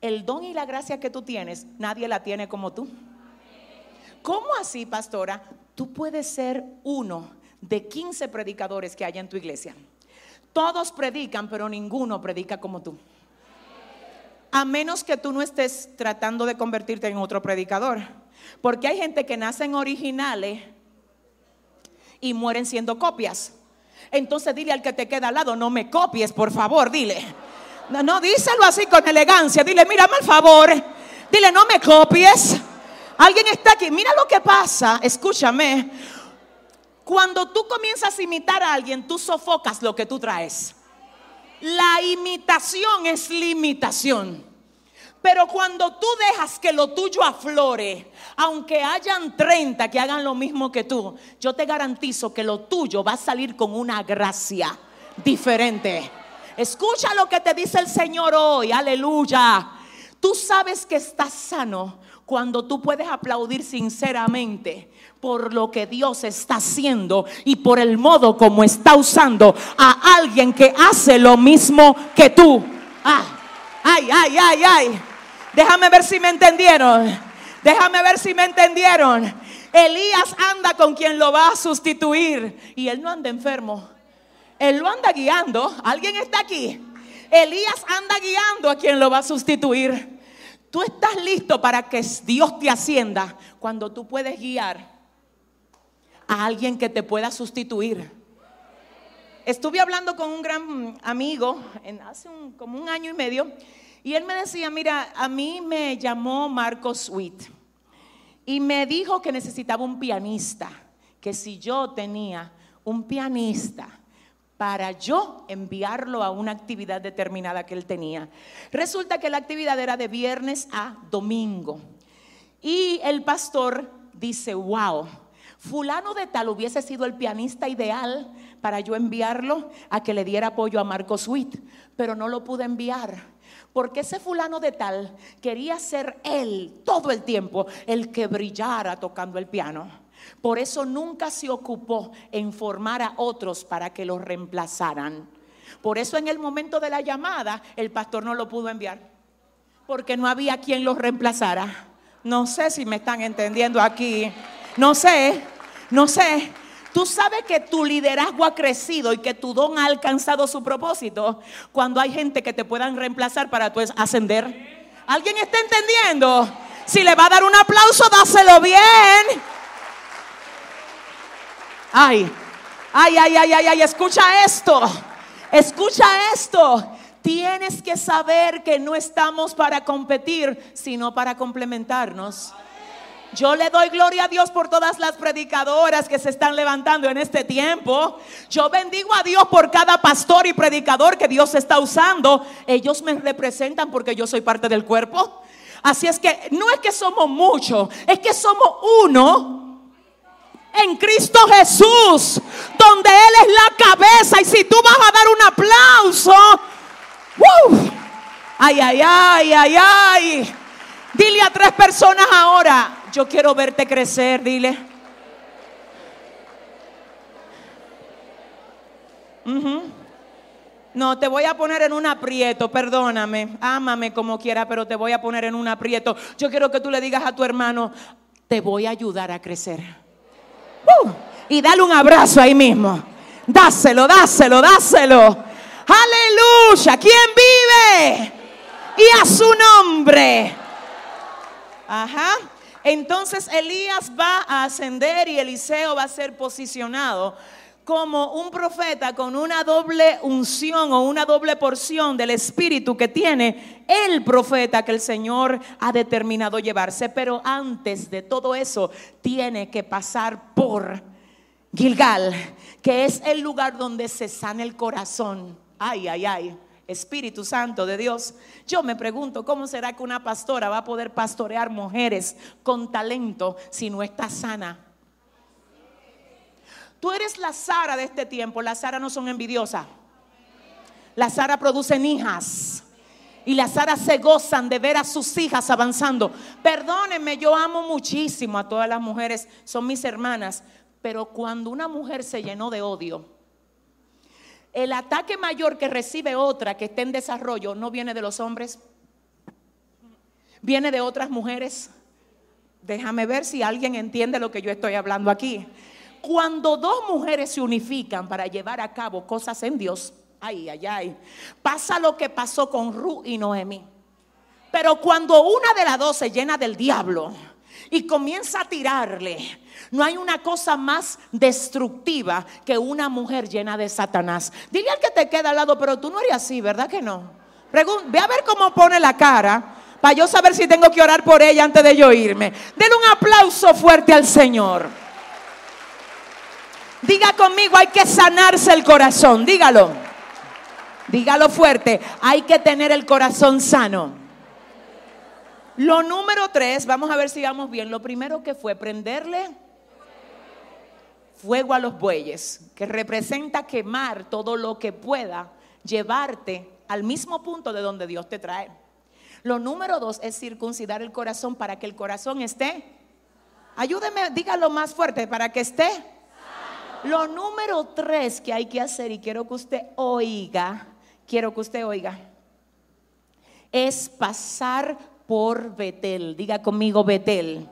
S1: El don y la gracia que tú tienes, nadie la tiene como tú. ¿Cómo así, pastora? Tú puedes ser uno de 15 predicadores que hay en tu iglesia. Todos predican, pero ninguno predica como tú. A menos que tú no estés tratando de convertirte en otro predicador. Porque hay gente que nacen originales y mueren siendo copias. Entonces dile al que te queda al lado, no me copies, por favor, dile. No, no, díselo así con elegancia. Dile, mírame al favor. Dile, no me copies. Alguien está aquí. Mira lo que pasa. Escúchame. Cuando tú comienzas a imitar a alguien, tú sofocas lo que tú traes. La imitación es limitación. Pero cuando tú dejas que lo tuyo aflore, aunque hayan 30 que hagan lo mismo que tú, yo te garantizo que lo tuyo va a salir con una gracia diferente. Escucha lo que te dice el Señor hoy, aleluya. Tú sabes que estás sano cuando tú puedes aplaudir sinceramente por lo que Dios está haciendo y por el modo como está usando a alguien que hace lo mismo que tú. Ah, Ay, ay, ay, ay. Déjame ver si me entendieron. Déjame ver si me entendieron. Elías anda con quien lo va a sustituir y él no anda enfermo. Él lo anda guiando. ¿Alguien está aquí? Elías anda guiando a quien lo va a sustituir. Tú estás listo para que Dios te ascienda cuando tú puedes guiar a alguien que te pueda sustituir. Estuve hablando con un gran amigo hace como un año y medio y él me decía, mira, a mí me llamó Marcos Sweet y me dijo que necesitaba un pianista, que si yo tenía un pianista para yo enviarlo a una actividad determinada que él tenía. Resulta que la actividad era de viernes a domingo. Y el pastor dice, wow, fulano de tal hubiese sido el pianista ideal para yo enviarlo a que le diera apoyo a Marco Sweet, pero no lo pude enviar. Porque ese fulano de tal quería ser él todo el tiempo el que brillara tocando el piano. Por eso nunca se ocupó en formar a otros para que los reemplazaran. Por eso en el momento de la llamada el pastor no lo pudo enviar. Porque no había quien los reemplazara. No sé si me están entendiendo aquí. No sé, no sé. Tú sabes que tu liderazgo ha crecido y que tu don ha alcanzado su propósito cuando hay gente que te puedan reemplazar para tu ascender. ¿Alguien está entendiendo? Si le va a dar un aplauso, dáselo bien. Ay, ay, ay, ay, ay, ay, escucha esto. Escucha esto. Tienes que saber que no estamos para competir, sino para complementarnos. Yo le doy gloria a Dios por todas las predicadoras que se están levantando en este tiempo. Yo bendigo a Dios por cada pastor y predicador que Dios está usando. Ellos me representan porque yo soy parte del cuerpo. Así es que no es que somos muchos, es que somos uno en Cristo Jesús, donde Él es la cabeza. Y si tú vas a dar un aplauso, ay, ay, ay, ay, ay. Dile a tres personas ahora, yo quiero verte crecer, dile. No, te voy a poner en un aprieto, perdóname, ámame como quiera, pero te voy a poner en un aprieto. Yo quiero que tú le digas a tu hermano, te voy a ayudar a crecer. Uh, y dale un abrazo ahí mismo. Dáselo, dáselo, dáselo. Aleluya. ¿Quién vive? Y a su nombre. Ajá. Entonces Elías va a ascender y Eliseo va a ser posicionado como un profeta con una doble unción o una doble porción del espíritu que tiene el profeta que el Señor ha determinado llevarse. Pero antes de todo eso, tiene que pasar por Gilgal, que es el lugar donde se sana el corazón. Ay, ay, ay. Espíritu Santo de Dios. Yo me pregunto, ¿cómo será que una pastora va a poder pastorear mujeres con talento si no está sana? Tú eres la Sara de este tiempo. Las Sara no son envidiosas. Las Sara producen hijas. Y las Sara se gozan de ver a sus hijas avanzando. Perdónenme, yo amo muchísimo a todas las mujeres, son mis hermanas. Pero cuando una mujer se llenó de odio, el ataque mayor que recibe otra que esté en desarrollo no viene de los hombres, viene de otras mujeres. Déjame ver si alguien entiende lo que yo estoy hablando aquí. Cuando dos mujeres se unifican para llevar a cabo cosas en Dios, ay, ay, ay, pasa lo que pasó con Ru y Noemi. Pero cuando una de las dos se llena del diablo y comienza a tirarle, no hay una cosa más destructiva que una mujer llena de Satanás. Dile al que te queda al lado, pero tú no eres así, ¿verdad que no? ve a ver cómo pone la cara para yo saber si tengo que orar por ella antes de yo irme. Denle un aplauso fuerte al Señor. Diga conmigo, hay que sanarse el corazón. Dígalo. Dígalo fuerte. Hay que tener el corazón sano. Lo número tres, vamos a ver si vamos bien. Lo primero que fue prenderle fuego a los bueyes, que representa quemar todo lo que pueda llevarte al mismo punto de donde Dios te trae. Lo número dos es circuncidar el corazón para que el corazón esté. Ayúdeme, dígalo más fuerte, para que esté lo número tres que hay que hacer y quiero que usted oiga, quiero que usted oiga, es pasar por Betel. Diga conmigo Betel.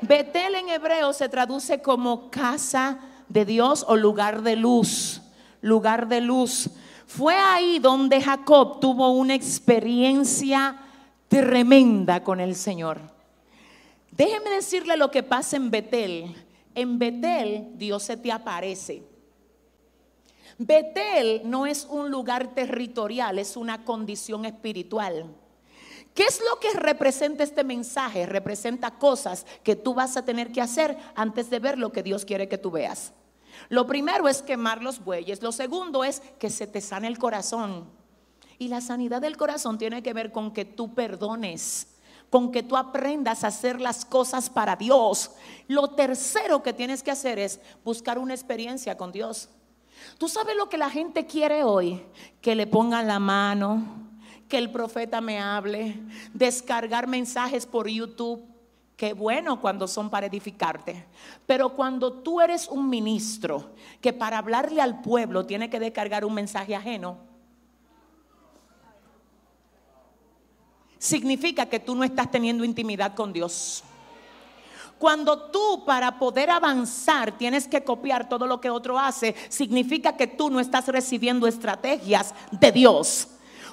S1: Betel en hebreo se traduce como casa de Dios o lugar de luz. Lugar de luz. Fue ahí donde Jacob tuvo una experiencia tremenda con el Señor. Déjeme decirle lo que pasa en Betel. En Betel Dios se te aparece. Betel no es un lugar territorial, es una condición espiritual. ¿Qué es lo que representa este mensaje? Representa cosas que tú vas a tener que hacer antes de ver lo que Dios quiere que tú veas. Lo primero es quemar los bueyes. Lo segundo es que se te sane el corazón. Y la sanidad del corazón tiene que ver con que tú perdones, con que tú aprendas a hacer las cosas para Dios. Lo tercero que tienes que hacer es buscar una experiencia con Dios. Tú sabes lo que la gente quiere hoy, que le pongan la mano, que el profeta me hable, descargar mensajes por YouTube. Qué bueno cuando son para edificarte. Pero cuando tú eres un ministro que para hablarle al pueblo tiene que descargar un mensaje ajeno, significa que tú no estás teniendo intimidad con Dios. Cuando tú para poder avanzar tienes que copiar todo lo que otro hace, significa que tú no estás recibiendo estrategias de Dios.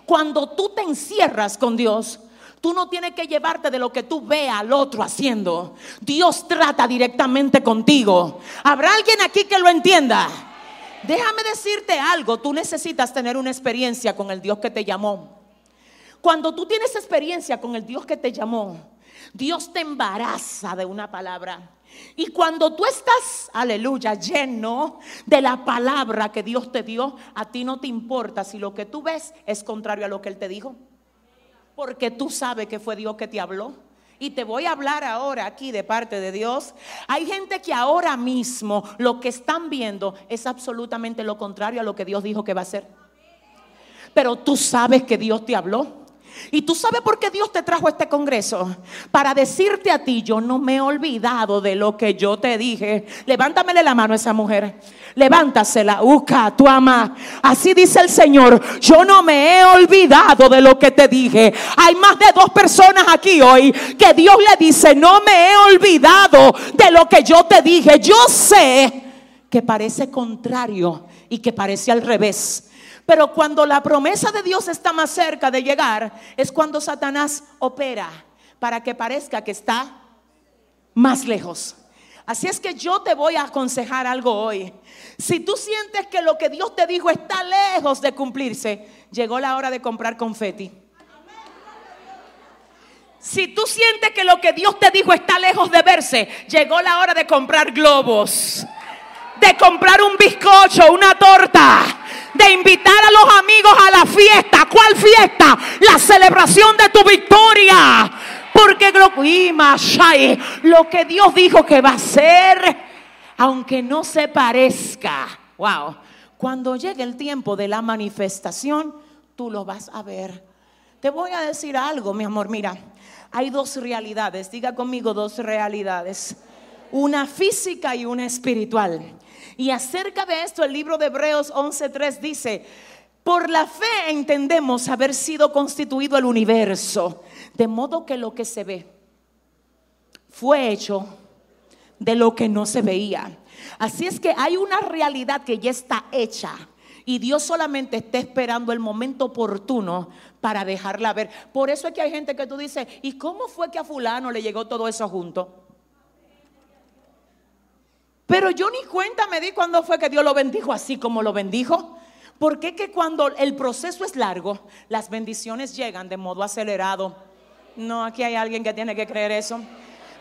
S1: Cuando tú te encierras con Dios, Tú no tienes que llevarte de lo que tú veas al otro haciendo. Dios trata directamente contigo. ¿Habrá alguien aquí que lo entienda? Déjame decirte algo, tú necesitas tener una experiencia con el Dios que te llamó. Cuando tú tienes experiencia con el Dios que te llamó, Dios te embaraza de una palabra. Y cuando tú estás, aleluya, lleno de la palabra que Dios te dio, a ti no te importa si lo que tú ves es contrario a lo que Él te dijo. Porque tú sabes que fue Dios que te habló. Y te voy a hablar ahora aquí de parte de Dios. Hay gente que ahora mismo lo que están viendo es absolutamente lo contrario a lo que Dios dijo que va a hacer. Pero tú sabes que Dios te habló. Y tú sabes por qué Dios te trajo este congreso. Para decirte a ti, yo no me he olvidado de lo que yo te dije. Levántamele la mano a esa mujer. Levántasela, Uca, tu ama. Así dice el Señor. Yo no me he olvidado de lo que te dije. Hay más de dos personas aquí hoy que Dios le dice, no me he olvidado de lo que yo te dije. Yo sé que parece contrario y que parece al revés. Pero cuando la promesa de Dios está más cerca de llegar, es cuando Satanás opera para que parezca que está más lejos. Así es que yo te voy a aconsejar algo hoy. Si tú sientes que lo que Dios te dijo está lejos de cumplirse, llegó la hora de comprar confeti. Si tú sientes que lo que Dios te dijo está lejos de verse, llegó la hora de comprar globos, de comprar un bizcocho, una torta de invitar a los amigos a la fiesta. ¿Cuál fiesta? La celebración de tu victoria. Porque lo que Dios dijo que va a ser, aunque no se parezca. Wow. Cuando llegue el tiempo de la manifestación, tú lo vas a ver. Te voy a decir algo, mi amor. Mira, hay dos realidades. Diga conmigo dos realidades. Una física y una espiritual. Y acerca de esto el libro de Hebreos 11.3 dice, por la fe entendemos haber sido constituido el universo, de modo que lo que se ve fue hecho de lo que no se veía. Así es que hay una realidad que ya está hecha y Dios solamente está esperando el momento oportuno para dejarla ver. Por eso es que hay gente que tú dices, ¿y cómo fue que a fulano le llegó todo eso junto? Pero yo ni cuenta me di cuando fue que Dios lo bendijo así como lo bendijo. Porque que cuando el proceso es largo, las bendiciones llegan de modo acelerado. No, aquí hay alguien que tiene que creer eso.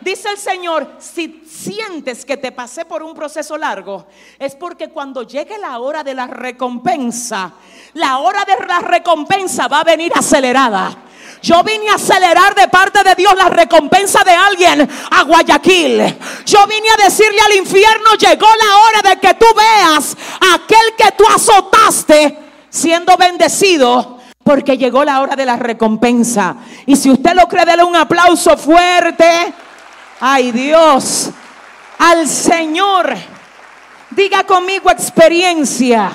S1: Dice el Señor, si sientes que te pasé por un proceso largo, es porque cuando llegue la hora de la recompensa, la hora de la recompensa va a venir acelerada. Yo vine a acelerar de parte de Dios la recompensa de alguien a Guayaquil. Yo vine a decirle al infierno, llegó la hora de que tú veas a aquel que tú azotaste siendo bendecido. Porque llegó la hora de la recompensa. Y si usted lo cree, déle un aplauso fuerte. Ay Dios, al Señor. Diga conmigo experiencia.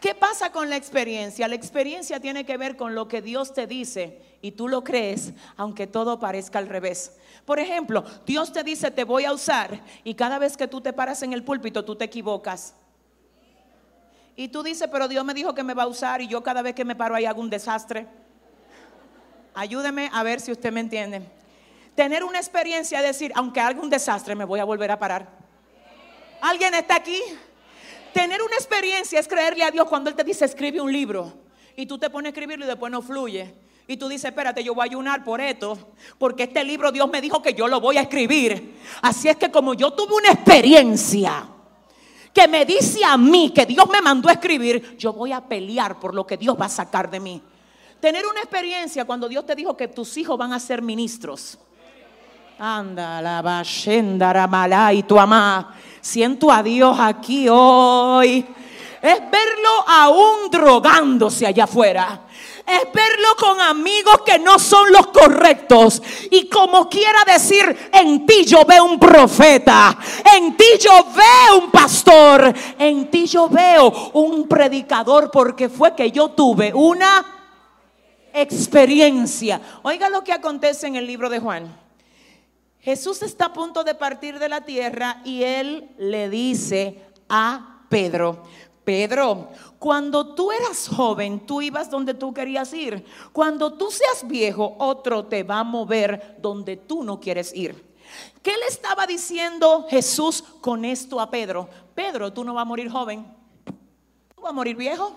S1: ¿Qué pasa con la experiencia? La experiencia tiene que ver con lo que Dios te dice y tú lo crees, aunque todo parezca al revés. Por ejemplo, Dios te dice, te voy a usar y cada vez que tú te paras en el púlpito, tú te equivocas. Y tú dices, pero Dios me dijo que me va a usar y yo cada vez que me paro ahí hago un desastre. Ayúdeme a ver si usted me entiende. Tener una experiencia, es decir, aunque haga un desastre, me voy a volver a parar. ¿Alguien está aquí? Tener una experiencia es creerle a Dios cuando Él te dice escribe un libro y tú te pones a escribirlo y después no fluye. Y tú dices, espérate, yo voy a ayunar por esto, porque este libro Dios me dijo que yo lo voy a escribir. Así es que como yo tuve una experiencia que me dice a mí que Dios me mandó a escribir, yo voy a pelear por lo que Dios va a sacar de mí. Tener una experiencia cuando Dios te dijo que tus hijos van a ser ministros. Anda, la mala y tu amá. Siento a Dios aquí hoy. Es verlo aún drogándose allá afuera. Es verlo con amigos que no son los correctos. Y como quiera decir, en ti yo veo un profeta. En ti yo veo un pastor. En ti yo veo un predicador. Porque fue que yo tuve una experiencia. Oiga lo que acontece en el libro de Juan. Jesús está a punto de partir de la tierra y él le dice a Pedro, Pedro, cuando tú eras joven, tú ibas donde tú querías ir. Cuando tú seas viejo, otro te va a mover donde tú no quieres ir. ¿Qué le estaba diciendo Jesús con esto a Pedro? Pedro, tú no vas a morir joven, tú vas a morir viejo.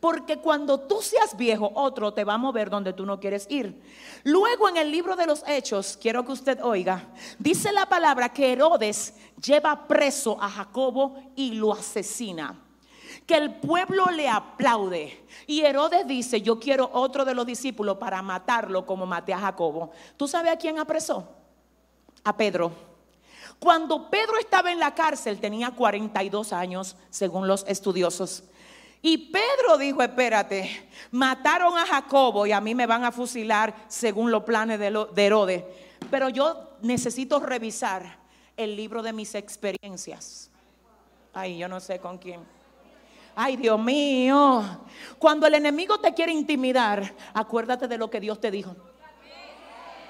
S1: Porque cuando tú seas viejo, otro te va a mover donde tú no quieres ir. Luego en el libro de los Hechos, quiero que usted oiga, dice la palabra que Herodes lleva preso a Jacobo y lo asesina. Que el pueblo le aplaude. Y Herodes dice, yo quiero otro de los discípulos para matarlo como maté a Jacobo. ¿Tú sabes a quién apresó? A Pedro. Cuando Pedro estaba en la cárcel tenía 42 años, según los estudiosos. Y Pedro dijo, espérate, mataron a Jacobo y a mí me van a fusilar según los planes de, Herodes. Pero yo necesito revisar el libro de mis experiencias. Ay, yo no sé con quién. Ay, Dios mío. Cuando el enemigo te quiere intimidar, acuérdate de lo que Dios te dijo.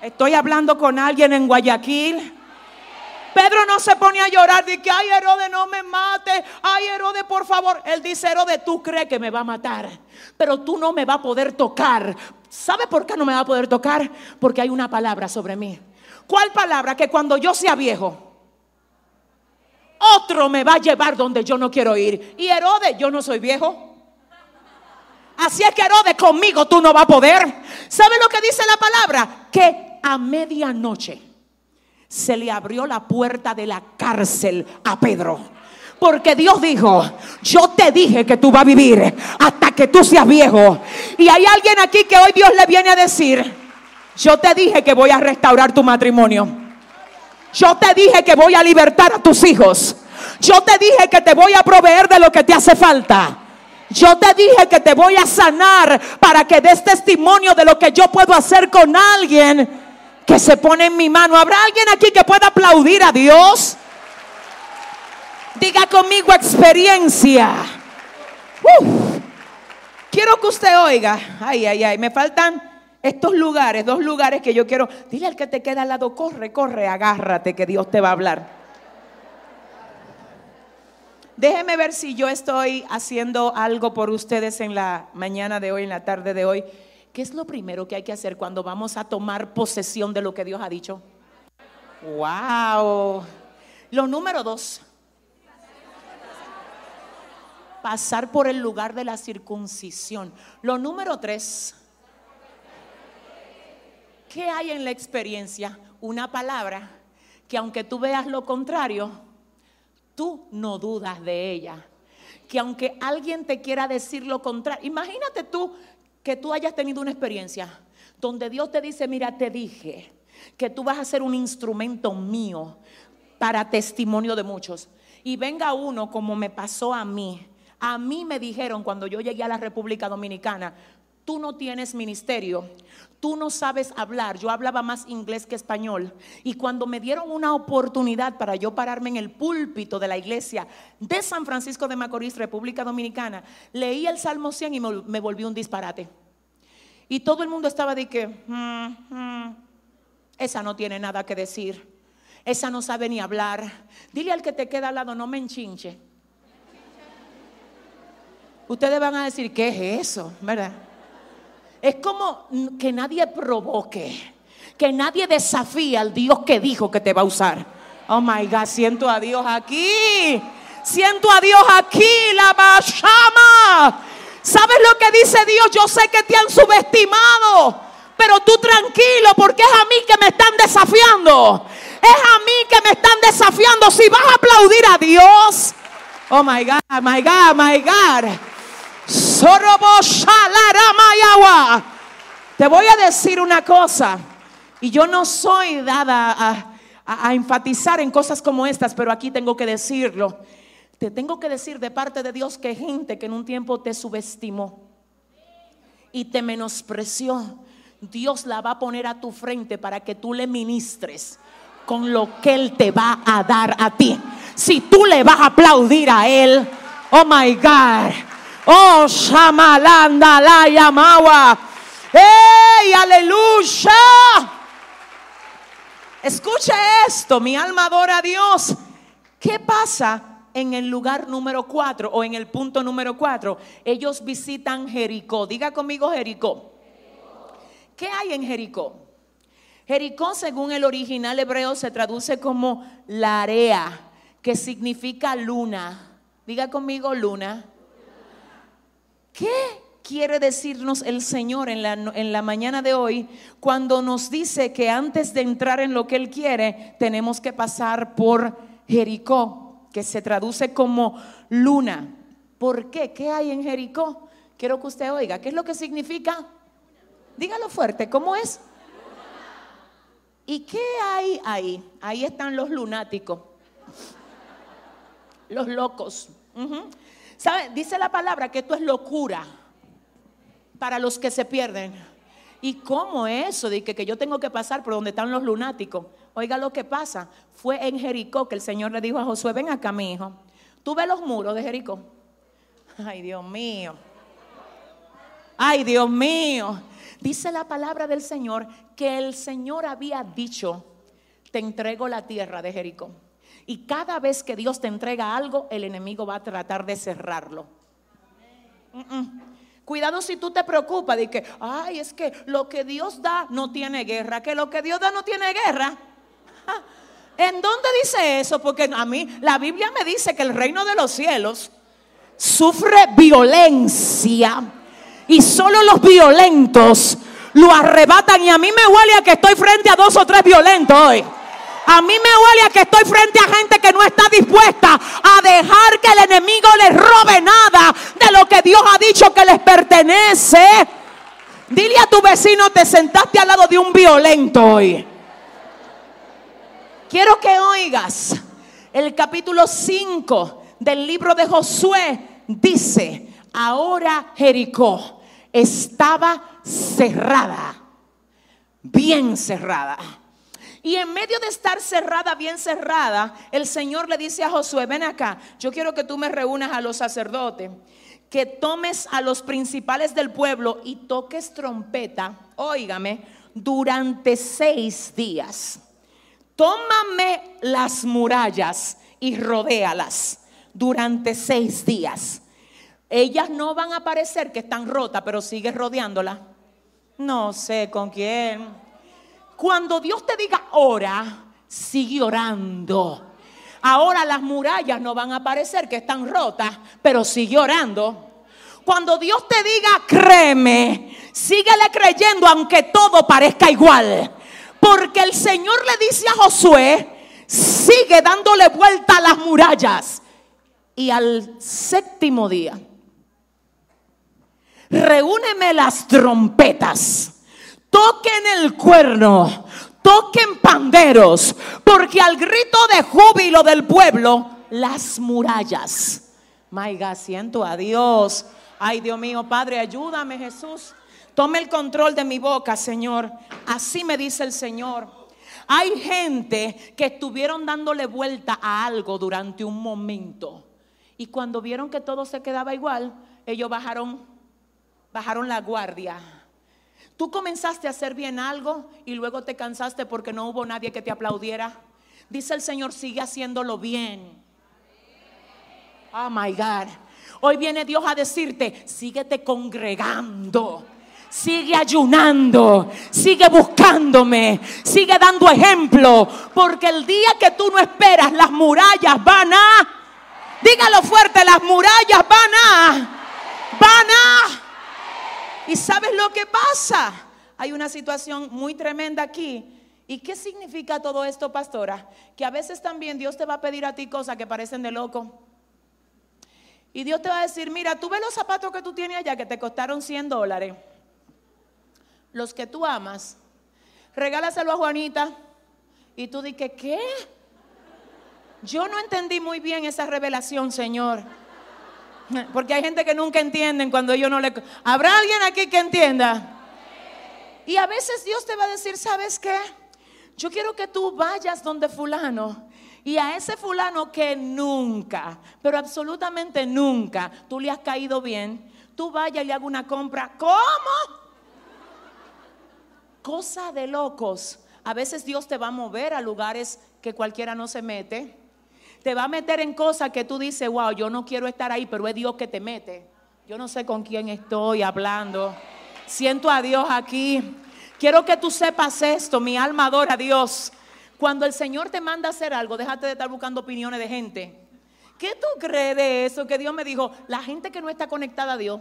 S1: Estoy hablando con alguien en Guayaquil Pedro no se pone a llorar de que, ay Herodes, no me mate, ay Herodes, por favor. Él dice, Herodes, tú crees que me va a matar, pero tú no me va a poder tocar. ¿Sabe por qué no me va a poder tocar? Porque hay una palabra sobre mí. ¿Cuál palabra? Que cuando yo sea viejo, otro me va a llevar donde yo no quiero ir. Y Herodes, yo no soy viejo. Así es que Herodes, conmigo tú no vas a poder. ¿Sabe lo que dice la palabra? Que a medianoche se le abrió la puerta de la cárcel a Pedro. Porque Dios dijo, yo te dije que tú vas a vivir hasta que tú seas viejo. Y hay alguien aquí que hoy Dios le viene a decir, yo te dije que voy a restaurar tu matrimonio. Yo te dije que voy a libertar a tus hijos. Yo te dije que te voy a proveer de lo que te hace falta. Yo te dije que te voy a sanar para que des testimonio de lo que yo puedo hacer con alguien que se pone en mi mano. ¿Habrá alguien aquí que pueda aplaudir a Dios? Diga conmigo experiencia. Quiero que usted oiga. Ay, ay, ay. Me faltan estos lugares, dos lugares que yo quiero. Dile al que te queda al lado, corre, corre, agárrate que Dios te va a hablar. Déjeme ver si yo estoy haciendo algo por ustedes en la mañana de hoy, en la tarde de hoy. ¿Qué es lo primero que hay que hacer cuando vamos a tomar posesión de lo que Dios ha dicho? ¡Wow! Lo número dos. Pasar por el lugar de la circuncisión. Lo número tres. ¿Qué hay en la experiencia? Una palabra que aunque tú veas lo contrario, tú no dudas de ella. Que aunque alguien te quiera decir lo contrario, imagínate tú que tú hayas tenido una experiencia donde Dios te dice, mira, te dije que tú vas a ser un instrumento mío para testimonio de muchos. Y venga uno como me pasó a mí. A mí me dijeron cuando yo llegué a la República Dominicana, tú no tienes ministerio, tú no sabes hablar. Yo hablaba más inglés que español. Y cuando me dieron una oportunidad para yo pararme en el púlpito de la iglesia de San Francisco de Macorís, República Dominicana, leí el Salmo 100 y me, volví un disparate. Y todo el mundo estaba de que, "Mm, mm, esa no tiene nada que decir. Esa no sabe ni hablar. Dile al que te queda al lado, no me enchinche. Ustedes van a decir, ¿qué es eso? ¿Verdad? Es como que nadie provoque, que nadie desafíe al Dios que dijo que te va a usar. Oh my God, siento a Dios aquí. Siento a Dios aquí, la mashama. ¿Sabes lo que dice Dios? Yo sé que te han subestimado, pero tú tranquilo porque es a mí que me están desafiando. Es a mí que me están desafiando. Si vas a aplaudir a Dios. Oh my God, my God, my God. Te voy a decir una cosa. Y yo no soy dada a, a- a enfatizar en cosas como estas, pero aquí tengo que decirlo. Te tengo que decir de parte de Dios que gente que en un tiempo te subestimó y te menospreció, Dios la va a poner a tu frente para que tú le ministres con lo que Él te va a dar a ti. Si tú le vas a aplaudir a Él, oh my God, oh Shamalanda la Yamawa, ¡Ey, aleluya! Escuche esto, mi alma adora a Dios. ¿Qué pasa en el lugar número cuatro o en el punto número cuatro? Ellos visitan Jericó. Diga conmigo Jericó. ¿Qué hay en Jericó? Jericó, según el original hebreo, se traduce como Larea, que significa luna. Diga conmigo luna. ¿Qué quiere decirnos el Señor en la, mañana de hoy cuando nos dice que antes de entrar en lo que Él quiere, tenemos que pasar por Jericó, que se traduce como luna? ¿Por qué? ¿Qué hay en Jericó? Quiero que usted oiga. ¿Qué es lo que significa? Dígalo fuerte, ¿cómo es? ¿Y qué hay ahí? Ahí están los lunáticos, los locos. Ujú. Dice la palabra que esto es locura para los que se pierden. ¿Y cómo eso de que, que yo tengo que pasar por donde están los lunáticos? Oiga lo que pasa. Fue en Jericó que el Señor le dijo a Josué, ven acá mi hijo. ¿Tú ves los muros de Jericó? Ay, Dios mío. Ay, Dios mío. Dice la palabra del Señor que el Señor había dicho, te entrego la tierra de Jericó. Y cada vez que Dios te entrega algo, el enemigo va a tratar de cerrarlo. Cuidado si tú te preocupas de que, ay, es que lo que Dios da no tiene guerra, que lo que Dios da no tiene guerra. ¿En dónde dice eso? Porque a mí la Biblia me dice que el reino de los cielos sufre violencia y solo los violentos lo arrebatan y a mí me huele a que estoy frente a dos o tres violentos hoy. A mí me huele a que estoy frente a gente que no está dispuesta a dejar que el enemigo les robe nada de lo que Dios ha dicho que les pertenece. Dile a tu vecino, te sentaste al lado de un violento hoy. Quiero que oigas el capítulo 5 del libro de Josué. Dice, ahora Jericó estaba cerrada, bien cerrada. Y en medio de estar cerrada, bien cerrada, el Señor le dice a Josué, ven acá, yo quiero que tú me reúnas a los sacerdotes, que tomes a los principales del pueblo y toques trompeta, óigame, durante seis días. Tómame las murallas y rodéalas durante seis días. Ellas no van a parecer que están rotas, pero sigues rodeándola. No sé con quién. Cuando Dios te diga ora, sigue orando. Ahora las murallas no van a parecer que están rotas, pero sigue orando. Cuando Dios te diga créeme, síguele creyendo aunque todo parezca igual. Porque el Señor le dice a Josué, sigue dándole vuelta a las murallas. Y al séptimo día, reúneme las trompetas, toquen el cuerno, toquen panderos, porque al grito de júbilo del pueblo, las murallas. My God, siento a Dios. Ay, Dios mío, Padre, ayúdame, Jesús. Tome el control de mi boca, Señor. Así me dice el Señor. Hay gente que estuvieron dándole vuelta a algo durante un momento. Y cuando vieron que todo se quedaba igual, ellos bajaron, bajaron la guardia. Tú comenzaste a hacer bien algo y luego te cansaste porque no hubo nadie que te aplaudiera. Dice el Señor, sigue haciéndolo bien. Oh my God. Hoy viene Dios a decirte, síguete congregando. Sigue ayunando, sigue buscándome, sigue dando ejemplo, porque el día que tú no esperas, las murallas van a, dígalo fuerte, las murallas van a, van a. ¿Y sabes lo que pasa? Hay una situación muy tremenda aquí. ¿Y qué significa todo esto, pastora? Que a veces también Dios te va a pedir a ti cosas que parecen de loco. Y Dios te va a decir, mira, tú ves los zapatos que tú tienes allá que te costaron 100 dólares. Los que tú amas. Regálaselo a Juanita. Y tú dices, ¿qué? Yo no entendí muy bien esa revelación, Señor. Porque hay gente que nunca entienden cuando yo no le... ¿Habrá alguien aquí que entienda? Y a veces Dios te va a decir, ¿sabes qué? Yo quiero que tú vayas donde fulano y a ese fulano que nunca, pero absolutamente nunca, tú le has caído bien, tú vayas y le hagas una compra. ¿Cómo? Cosa de locos. A veces Dios te va a mover a lugares que cualquiera no se mete. Te va a meter en cosas que tú dices, wow, yo no quiero estar ahí, pero es Dios que te mete. Yo no sé con quién estoy hablando. Siento a Dios aquí. Quiero que tú sepas esto, mi alma adora a Dios. Cuando el Señor te manda a hacer algo, déjate de estar buscando opiniones de gente. ¿Qué tú crees de eso? Que Dios me dijo, la gente que no está conectada a Dios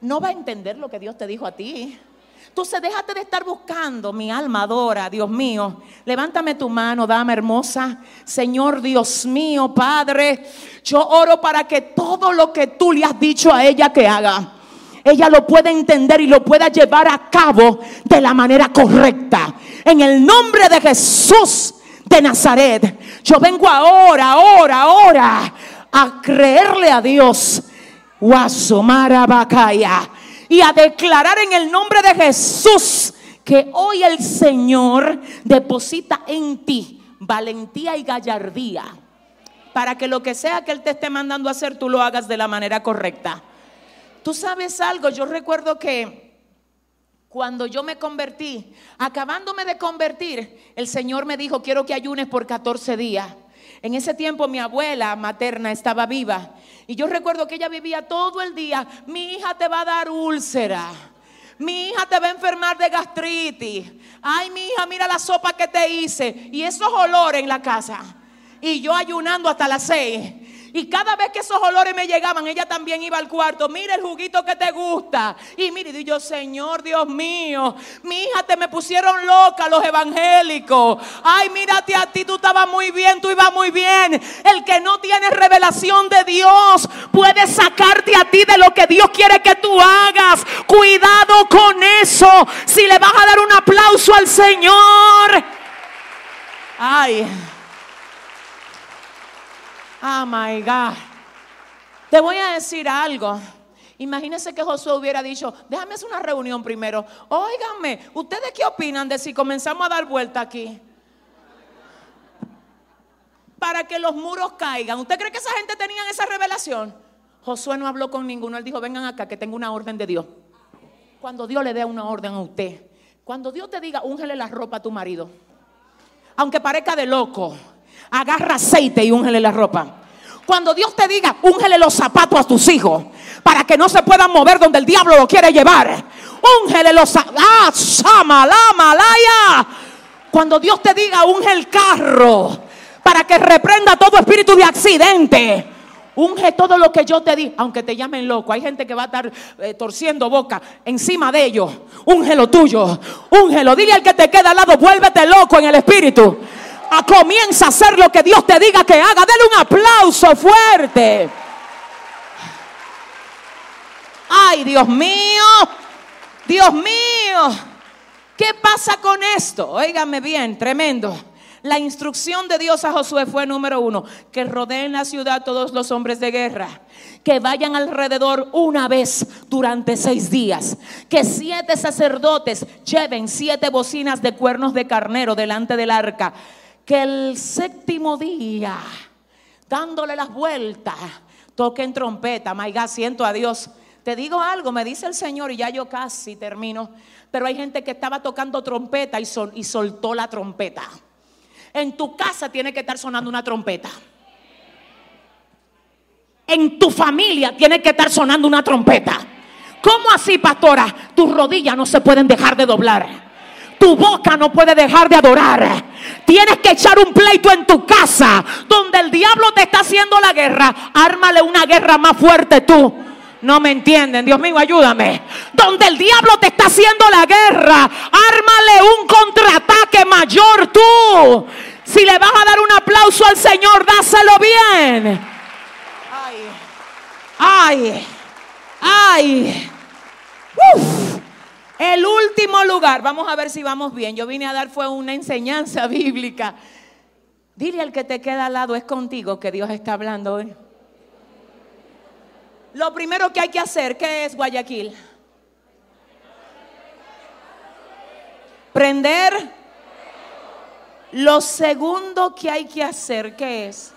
S1: no va a entender lo que Dios te dijo a ti. Entonces déjate de estar buscando, mi alma adora, Dios mío. Levántame tu mano, dama hermosa. Señor Dios mío, Padre, yo oro para que todo lo que tú le has dicho a ella que haga, ella lo pueda entender y lo pueda llevar a cabo de la manera correcta. En el nombre de Jesús de Nazaret, yo vengo ahora, ahora, ahora a creerle a Dios. Y a declarar en el nombre de Jesús que hoy el Señor deposita en ti valentía y gallardía para que lo que sea que Él te esté mandando hacer, tú lo hagas de la manera correcta. Tú sabes algo, yo recuerdo que cuando yo me convertí, acabándome de convertir, el Señor me dijo, quiero que ayunes por 14 días. En ese tiempo mi abuela materna estaba viva y yo recuerdo que ella vivía todo el día, mi hija te va a dar úlcera. Mi hija te va a enfermar de gastritis. Ay, mi hija, mira la sopa que te hice. Y esos olores en la casa. Y yo ayunando hasta las seis. Y cada vez que esos olores me llegaban, ella también iba al cuarto. Mira el juguito que te gusta. Y mire, y yo, Señor Dios mío, mi hija te me pusieron loca los evangélicos. Ay, mírate a ti, tú estabas muy bien, tú ibas muy bien. El que no tiene revelación de Dios puede sacarte a ti de lo que Dios quiere que tú hagas. Cuidado con eso. Si le vas a dar un aplauso al Señor. Ay. Oh my God. Te voy a decir algo. Imagínense que Josué hubiera dicho, déjame hacer una reunión primero. Óiganme, ¿ustedes qué opinan de si comenzamos a dar vuelta aquí? Para que los muros caigan. ¿Usted cree que esa gente tenía esa revelación? Josué no habló con ninguno. Él dijo, vengan acá, que tengo una orden de Dios. Cuando Dios le dé una orden a usted, cuando Dios te diga, úngele la ropa a tu marido, aunque parezca de loco, agarra aceite y úngele la ropa. Cuando Dios te diga, úngele los zapatos a tus hijos para que no se puedan mover donde el diablo lo quiere llevar. Úngele los zapatos. Ah, Cuando Dios te diga, unge el carro para que reprenda todo espíritu de accidente. Unge todo lo que yo te di, aunque te llamen loco. Hay gente que va a estar eh, torciendo boca encima de ellos. Unge lo tuyo, úngelo. Dile al que te queda al lado, vuélvete loco en el espíritu comienza a hacer lo que Dios te diga que haga. Dale un aplauso fuerte. Ay, Dios mío, Dios mío. ¿Qué pasa con esto? Óigame bien, tremendo. La instrucción de Dios a Josué fue número uno, que rodeen la ciudad todos los hombres de guerra, que vayan alrededor una vez durante seis días, que siete sacerdotes lleven siete bocinas de cuernos de carnero delante del arca, que el séptimo día, dándole las vueltas, toquen trompeta, my God, siento a Dios. Te digo algo, me dice el Señor y ya yo casi termino, pero hay gente que estaba tocando trompeta y, sol, y soltó la trompeta. En tu casa tiene que estar sonando una trompeta. En tu familia tiene que estar sonando una trompeta. ¿Cómo así, pastora? Tus rodillas no se pueden dejar de doblar. Tu boca no puede dejar de adorar. Tienes que echar un pleito en tu casa donde el diablo te está haciendo la guerra. Ármale una guerra más fuerte tú. No me entienden, Dios mío, ayúdame. Donde el diablo te está haciendo la guerra, ármale un contraataque mayor tú. Si le vas a dar un aplauso al Señor, dáselo bien. Ay, ay, ay. Uf. El último lugar, vamos a ver si vamos bien. Yo vine a dar fue una enseñanza bíblica. Dile al que te queda al lado, es contigo que Dios está hablando hoy. Lo primero que hay que hacer, ¿qué es Guayaquil? Prender. Lo segundo que hay que hacer, ¿qué es?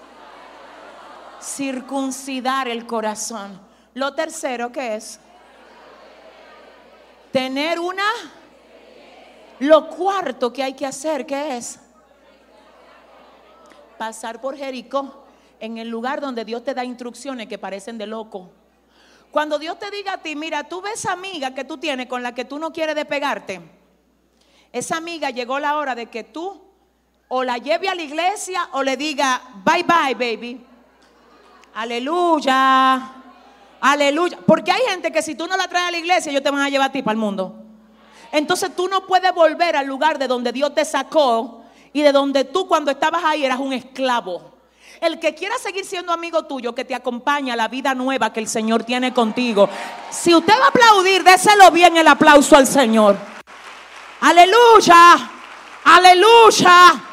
S1: Circuncidar el corazón. Lo tercero, ¿qué es? Tener una... Lo cuarto que hay que hacer, ¿qué es? Pasar por Jericó, en el lugar donde Dios te da instrucciones que parecen de loco. Cuando Dios te diga a ti, mira, tú ves amiga que tú tienes con la que tú no quieres despegarte. Esa amiga llegó la hora de que tú o la lleve a la iglesia o le diga, bye bye, baby. Aleluya. Aleluya. Porque hay gente que si tú no la traes a la iglesia, ellos te van a llevar a ti para el mundo. Entonces tú no puedes volver al lugar de donde Dios te sacó y de donde tú cuando estabas ahí eras un esclavo. El que quiera seguir siendo amigo tuyo, que te acompaña a la vida nueva que el Señor tiene contigo. Si usted va a aplaudir, déselo bien el aplauso al Señor. Aleluya, aleluya.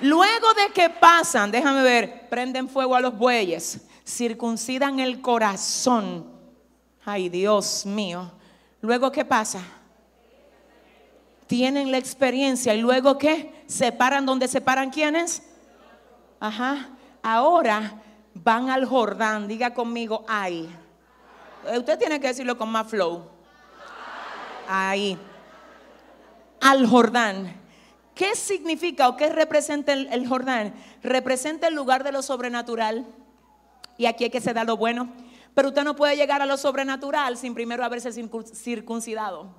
S1: Luego de que pasan, déjame ver, prenden fuego a los bueyes, circuncidan el corazón. Ay, Dios mío. Luego, ¿qué pasa? Tienen la experiencia y luego, ¿qué? Separan donde separan quiénes? Ajá. Ahora van al Jordán. Diga conmigo, ay. Usted tiene que decirlo con más flow. Ahí. Al Jordán. ¿Qué significa o qué representa el, Jordán? Representa el lugar de lo sobrenatural. Y aquí hay que se da lo bueno. Pero usted no puede llegar a lo sobrenatural sin primero haberse circuncidado.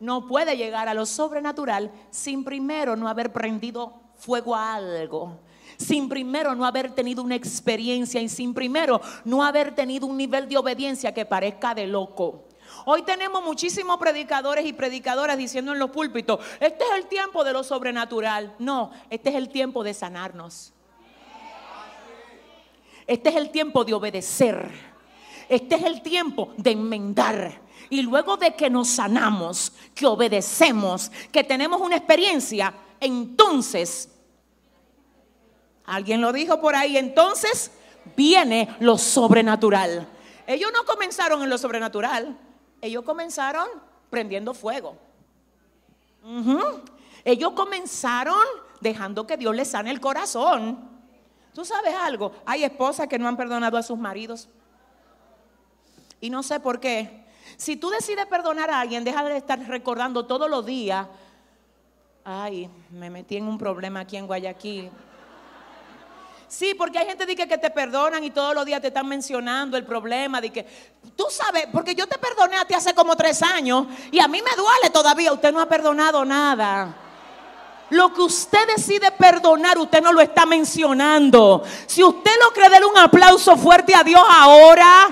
S1: No puede llegar a lo sobrenatural sin primero no haber prendido fuego a algo sin primero no haber tenido una experiencia y sin primero no haber tenido un nivel de obediencia que parezca de loco. Hoy tenemos muchísimos predicadores y predicadoras diciendo en los púlpitos, este es el tiempo de lo sobrenatural. No, este es el tiempo de sanarnos. Este es el tiempo de obedecer. Este es el tiempo de enmendar. Y luego de que nos sanamos, que obedecemos, que tenemos una experiencia, entonces Alguien lo dijo por ahí. Entonces viene lo sobrenatural. Ellos no comenzaron en lo sobrenatural. Ellos comenzaron prendiendo fuego. Ellos comenzaron dejando que Dios les sane el corazón. Tú sabes algo, hay esposas que no han perdonado a sus maridos. Y no sé por qué. Si tú decides perdonar a alguien, deja de estar recordando todos los días. Ay, me metí en un problema aquí en Guayaquil. Sí, porque hay gente que, que te perdonan y todos los días te están mencionando el problema de que tú sabes, porque yo te perdoné a ti hace como tres años y a mí me duele todavía, usted no ha perdonado nada. Lo que usted decide perdonar, usted no lo está mencionando. Si usted lo cree, déle un aplauso fuerte a Dios ahora.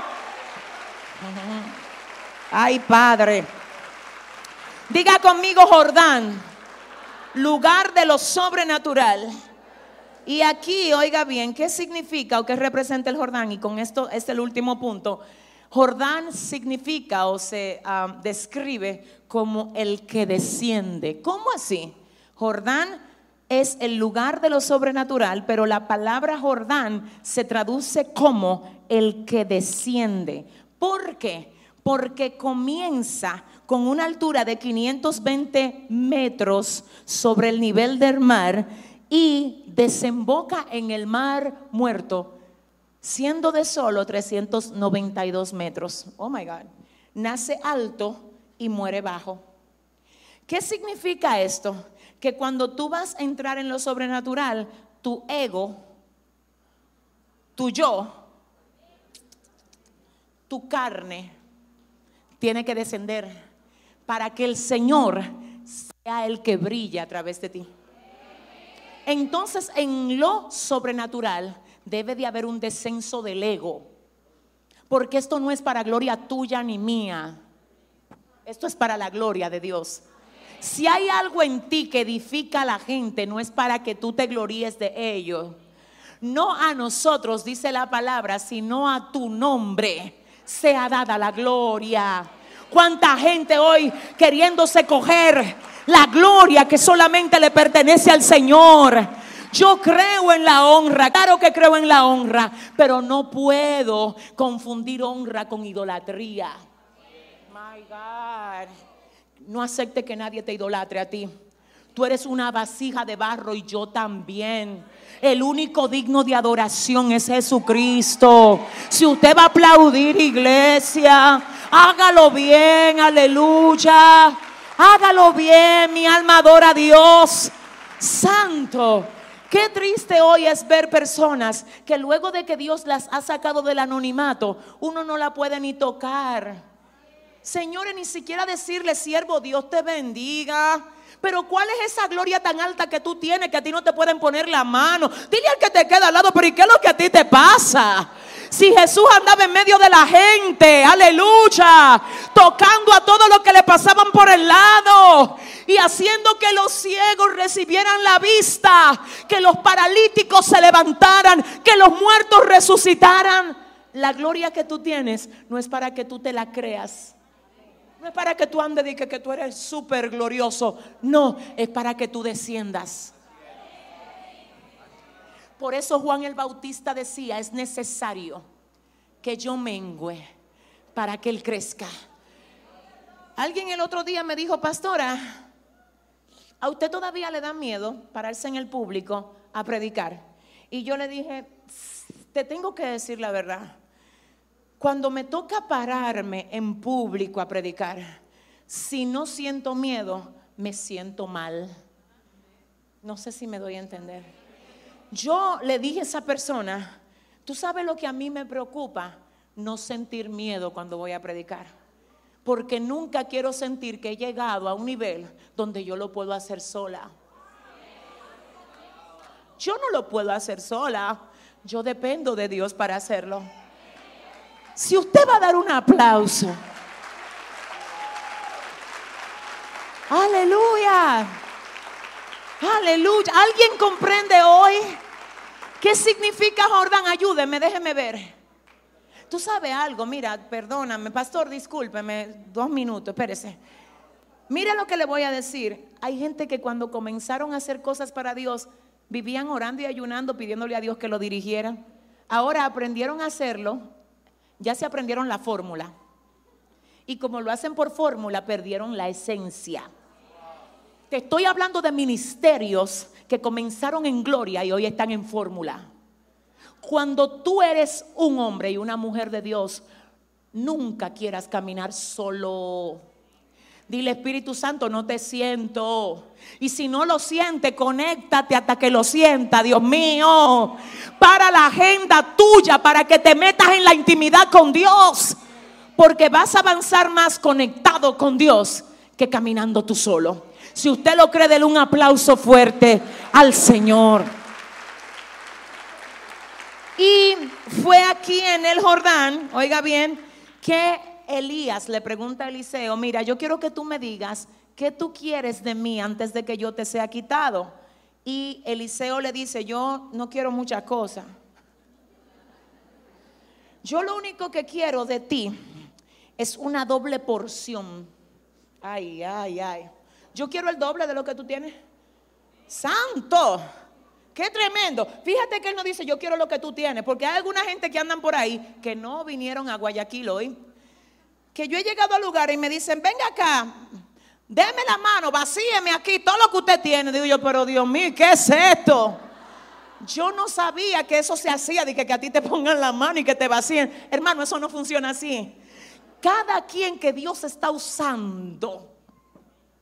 S1: Ay, Padre. Diga conmigo, Jordán, lugar de lo sobrenatural. Y aquí, oiga bien, ¿qué significa o qué representa el Jordán? Y con esto es el último punto. Jordán significa o se um, describe como el que desciende. ¿Cómo así? Jordán es el lugar de lo sobrenatural, pero la palabra Jordán se traduce como el que desciende. ¿Por qué? Porque comienza con una altura de 520 metros sobre el nivel del mar y desemboca en el mar muerto, siendo de solo 392 metros. Oh my God. Nace alto y muere bajo. ¿Qué significa esto? Que cuando tú vas a entrar en lo sobrenatural, tu ego, tu yo, tu carne, tiene que descender para que el Señor sea el que brilla a través de ti. Entonces, en lo sobrenatural debe de haber un descenso del ego, porque esto no es para gloria tuya ni mía, esto es para la gloria de Dios. Si hay algo en ti que edifica a la gente, no es para que tú te gloríes de ello. No a nosotros, dice la palabra, sino a tu nombre sea dada la gloria. Cuánta gente hoy queriéndose coger la gloria que solamente le pertenece al Señor. Yo creo en la honra, claro que creo en la honra, pero no puedo confundir honra con idolatría. My God. No acepte que nadie te idolatre a ti. Tú eres una vasija de barro y yo también. El único digno de adoración es Jesucristo. Si usted va a aplaudir, iglesia, hágalo bien, aleluya. Hágalo bien, mi alma adora a Dios. Santo. Qué triste hoy es ver personas que luego de que Dios las ha sacado del anonimato, uno no la puede ni tocar. Señores, ni siquiera decirle, siervo, Dios te bendiga. Pero ¿cuál es esa gloria tan alta que tú tienes que a ti no te pueden poner la mano? Dile al que te queda al lado, pero ¿y qué es lo que a ti te pasa? Si Jesús andaba en medio de la gente, aleluya, tocando a todo lo que le pasaban por el lado y haciendo que los ciegos recibieran la vista, que los paralíticos se levantaran, que los muertos resucitaran. La gloria que tú tienes no es para que tú te la creas. No es para que tú andes y que, que tú eres súper glorioso. No, es para que tú desciendas. Por eso Juan el Bautista decía, es necesario que yo mengüe para que él crezca. Alguien el otro día me dijo, pastora, ¿a usted todavía le da miedo pararse en el público a predicar? Y yo le dije, te tengo que decir la verdad. Cuando me toca pararme en público a predicar, si no siento miedo, me siento mal. No sé si me doy a entender. Yo le dije a esa persona, tú sabes lo que a mí me preocupa, no sentir miedo cuando voy a predicar. Porque nunca quiero sentir que he llegado a un nivel donde yo lo puedo hacer sola. Yo no lo puedo hacer sola. Yo dependo de Dios para hacerlo. Si usted va a dar un aplauso. Aleluya. Aleluya. ¿Alguien comprende hoy qué significa Jordán? Ayúdeme, déjeme ver. Tú sabes algo, mira, perdóname, pastor, discúlpeme, dos minutos, espérese. Mira lo que le voy a decir. Hay gente que cuando comenzaron a hacer cosas para Dios, vivían orando y ayunando, pidiéndole a Dios que lo dirigiera. Ahora aprendieron a hacerlo ya se aprendieron la fórmula. Y como lo hacen por fórmula, perdieron la esencia. Te estoy hablando de ministerios que comenzaron en gloria y hoy están en fórmula. Cuando tú eres un hombre y una mujer de Dios, nunca quieras caminar solo. Dile Espíritu Santo, no te siento. Y si no lo siente, conéctate hasta que lo sienta, Dios mío. Para la agenda tuya, para que te metas en la intimidad con Dios. Porque vas a avanzar más conectado con Dios que caminando tú solo. Si usted lo cree, denle un aplauso fuerte al Señor. Y fue aquí en el Jordán, oiga bien, que Elías le pregunta a Eliseo, mira, yo quiero que tú me digas qué tú quieres de mí antes de que yo te sea quitado. Y Eliseo le dice, yo no quiero muchas cosas. Yo lo único que quiero de ti es una doble porción. Ay, ay, ay. Yo quiero el doble de lo que tú tienes. Santo. Qué tremendo. Fíjate que él no dice, yo quiero lo que tú tienes, porque hay alguna gente que andan por ahí que no vinieron a Guayaquil hoy. Que yo he llegado al lugar y me dicen, venga acá, déme la mano, vacíeme aquí todo lo que usted tiene. Digo yo, pero Dios mío, ¿qué es esto? Yo no sabía que eso se hacía, de que, que a ti te pongan la mano y que te vacíen. Hermano, eso no funciona así. Cada quien que Dios está usando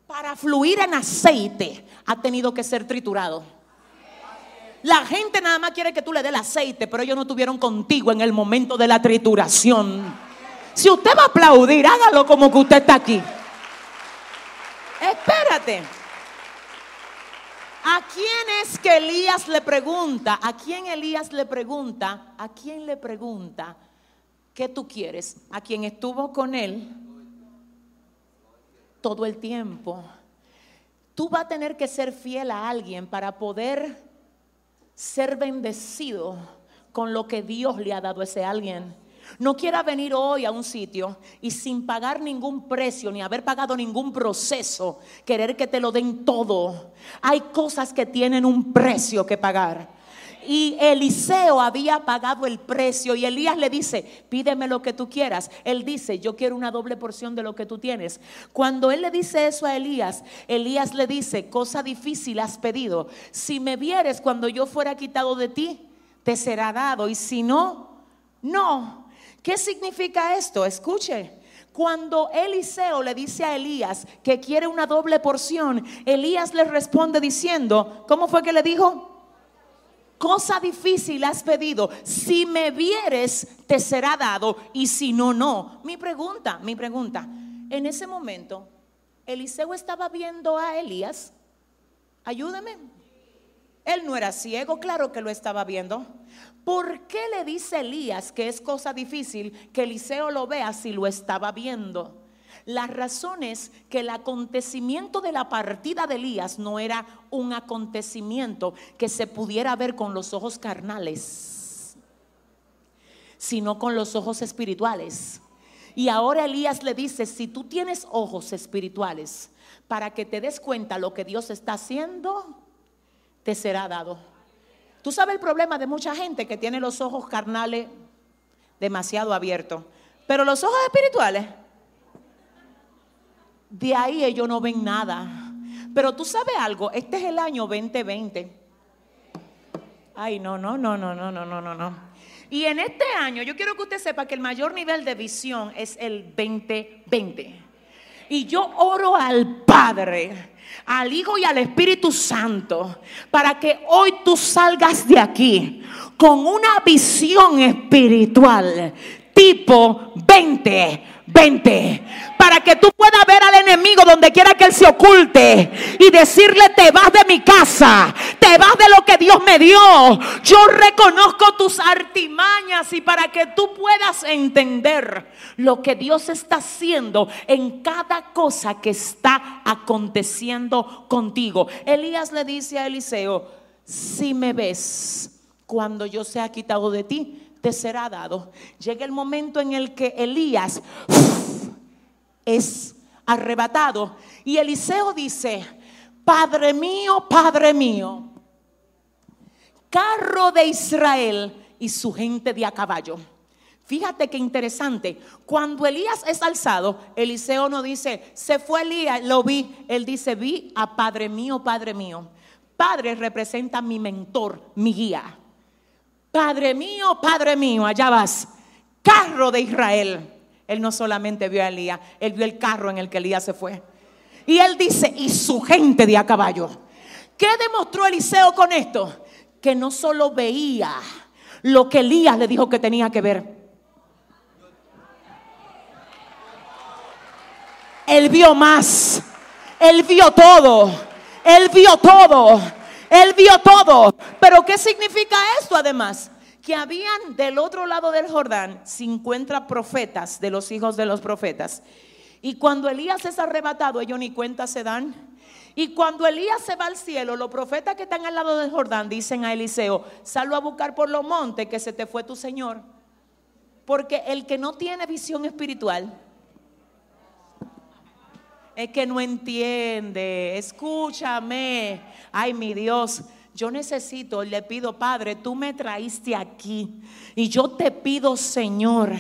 S1: para fluir en aceite ha tenido que ser triturado. La gente nada más quiere que tú le des el aceite, pero ellos no estuvieron contigo en el momento de la trituración. Si usted va a aplaudir, hágalo como que usted está aquí. Espérate. ¿A quién es que Elías le pregunta? ¿A quién Elías le pregunta? ¿A quién le pregunta? ¿Qué tú quieres? ¿A quien estuvo con él todo el tiempo? Tú vas a tener que ser fiel a alguien para poder ser bendecido con lo que Dios le ha dado a ese alguien. No quiera venir hoy a un sitio y sin pagar ningún precio ni haber pagado ningún proceso, querer que te lo den todo. Hay cosas que tienen un precio que pagar. Y Eliseo había pagado el precio y Elías le dice, pídeme lo que tú quieras. Él dice, yo quiero una doble porción de lo que tú tienes. Cuando él le dice eso a Elías, Elías le dice, cosa difícil has pedido. Si me vieres cuando yo fuera quitado de ti, te será dado. Y si no, no. ¿Qué significa esto? Escuche. Cuando Eliseo le dice a Elías que quiere una doble porción, Elías le responde diciendo, ¿cómo fue que le dijo? cosa difícil has pedido. Si me vieres, te será dado. Y si no, no. Mi pregunta, mi pregunta. En ese momento, Eliseo estaba viendo a Elías. Ayúdame. Él no era ciego, claro que lo estaba viendo. ¿Por qué le dice Elías que es cosa difícil que Eliseo lo vea si lo estaba viendo? La razón es que el acontecimiento de la partida de Elías no era un acontecimiento que se pudiera ver con los ojos carnales, sino con los ojos espirituales. Y ahora Elías le dice, si tú tienes ojos espirituales para que te des cuenta lo que Dios está haciendo, te será dado. Tú sabes el problema de mucha gente que tiene los ojos carnales demasiado abiertos, pero los ojos espirituales de ahí ellos no ven nada. Pero tú sabes algo, este es el año 2020. Ay, no, no, no, no, no, no, no, no, no. Y en este año yo quiero que usted sepa que el mayor nivel de visión es el 2020. Y yo oro al Padre, al Hijo y al Espíritu Santo para que hoy tú salgas de aquí con una visión espiritual tipo 2020 para que tú puedas ver al enemigo donde quiera que él se oculte y decirle, te vas de mi casa, te vas de lo que Dios me dio. Yo reconozco tus artimañas y para que tú puedas entender lo que Dios está haciendo en cada cosa que está aconteciendo contigo. Elías le dice a Eliseo, si me ves cuando yo sea quitado de ti, será dado. Llega el momento en el que Elías es arrebatado. Y Eliseo dice, Padre mío, Padre mío, carro de Israel y su gente de a caballo. Fíjate qué interesante. Cuando Elías es alzado, Eliseo no dice, se fue Elías, lo vi. Él dice, vi a Padre mío, Padre mío. Padre representa mi mentor, mi guía. Padre mío, Padre mío, allá vas. Carro de Israel. Él no solamente vio a Elías, él vio el carro en el que Elías se fue. Y él dice, y su gente de a caballo. ¿Qué demostró Eliseo con esto? Que no solo veía lo que Elías le dijo que tenía que ver. Él vio más. Él vio todo. Él vio todo. Él vio todo. Pero ¿qué significa esto además? que habían del otro lado del Jordán 50 profetas de los hijos de los profetas. Y cuando Elías es arrebatado, ellos ni cuenta se dan. Y cuando Elías se va al cielo, los profetas que están al lado del Jordán dicen a Eliseo, salvo a buscar por los montes que se te fue tu Señor. Porque el que no tiene visión espiritual, Es que no entiende. Escúchame. Ay, mi Dios. Yo necesito, le pido, Padre, tú me traíste aquí. Y yo te pido, Señor,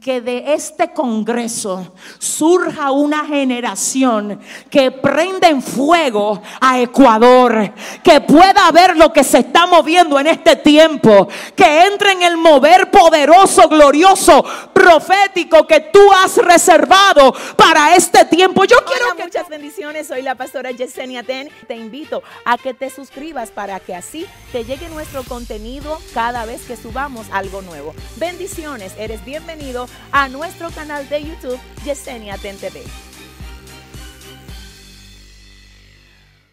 S1: que de este Congreso surja una generación que prenda en fuego a Ecuador, que pueda ver lo que se está moviendo en este tiempo, que entre en el mover poderoso, glorioso, profético que tú has reservado para este tiempo. Yo quiero
S2: Hola, muchas bendiciones. Soy la pastora Yesenia Ten. Te invito a que te suscribas para que así te llegue nuestro contenido cada vez que subamos algo nuevo. Bendiciones. Eres bienvenido a nuestro canal de YouTube Yesenia Ten TV.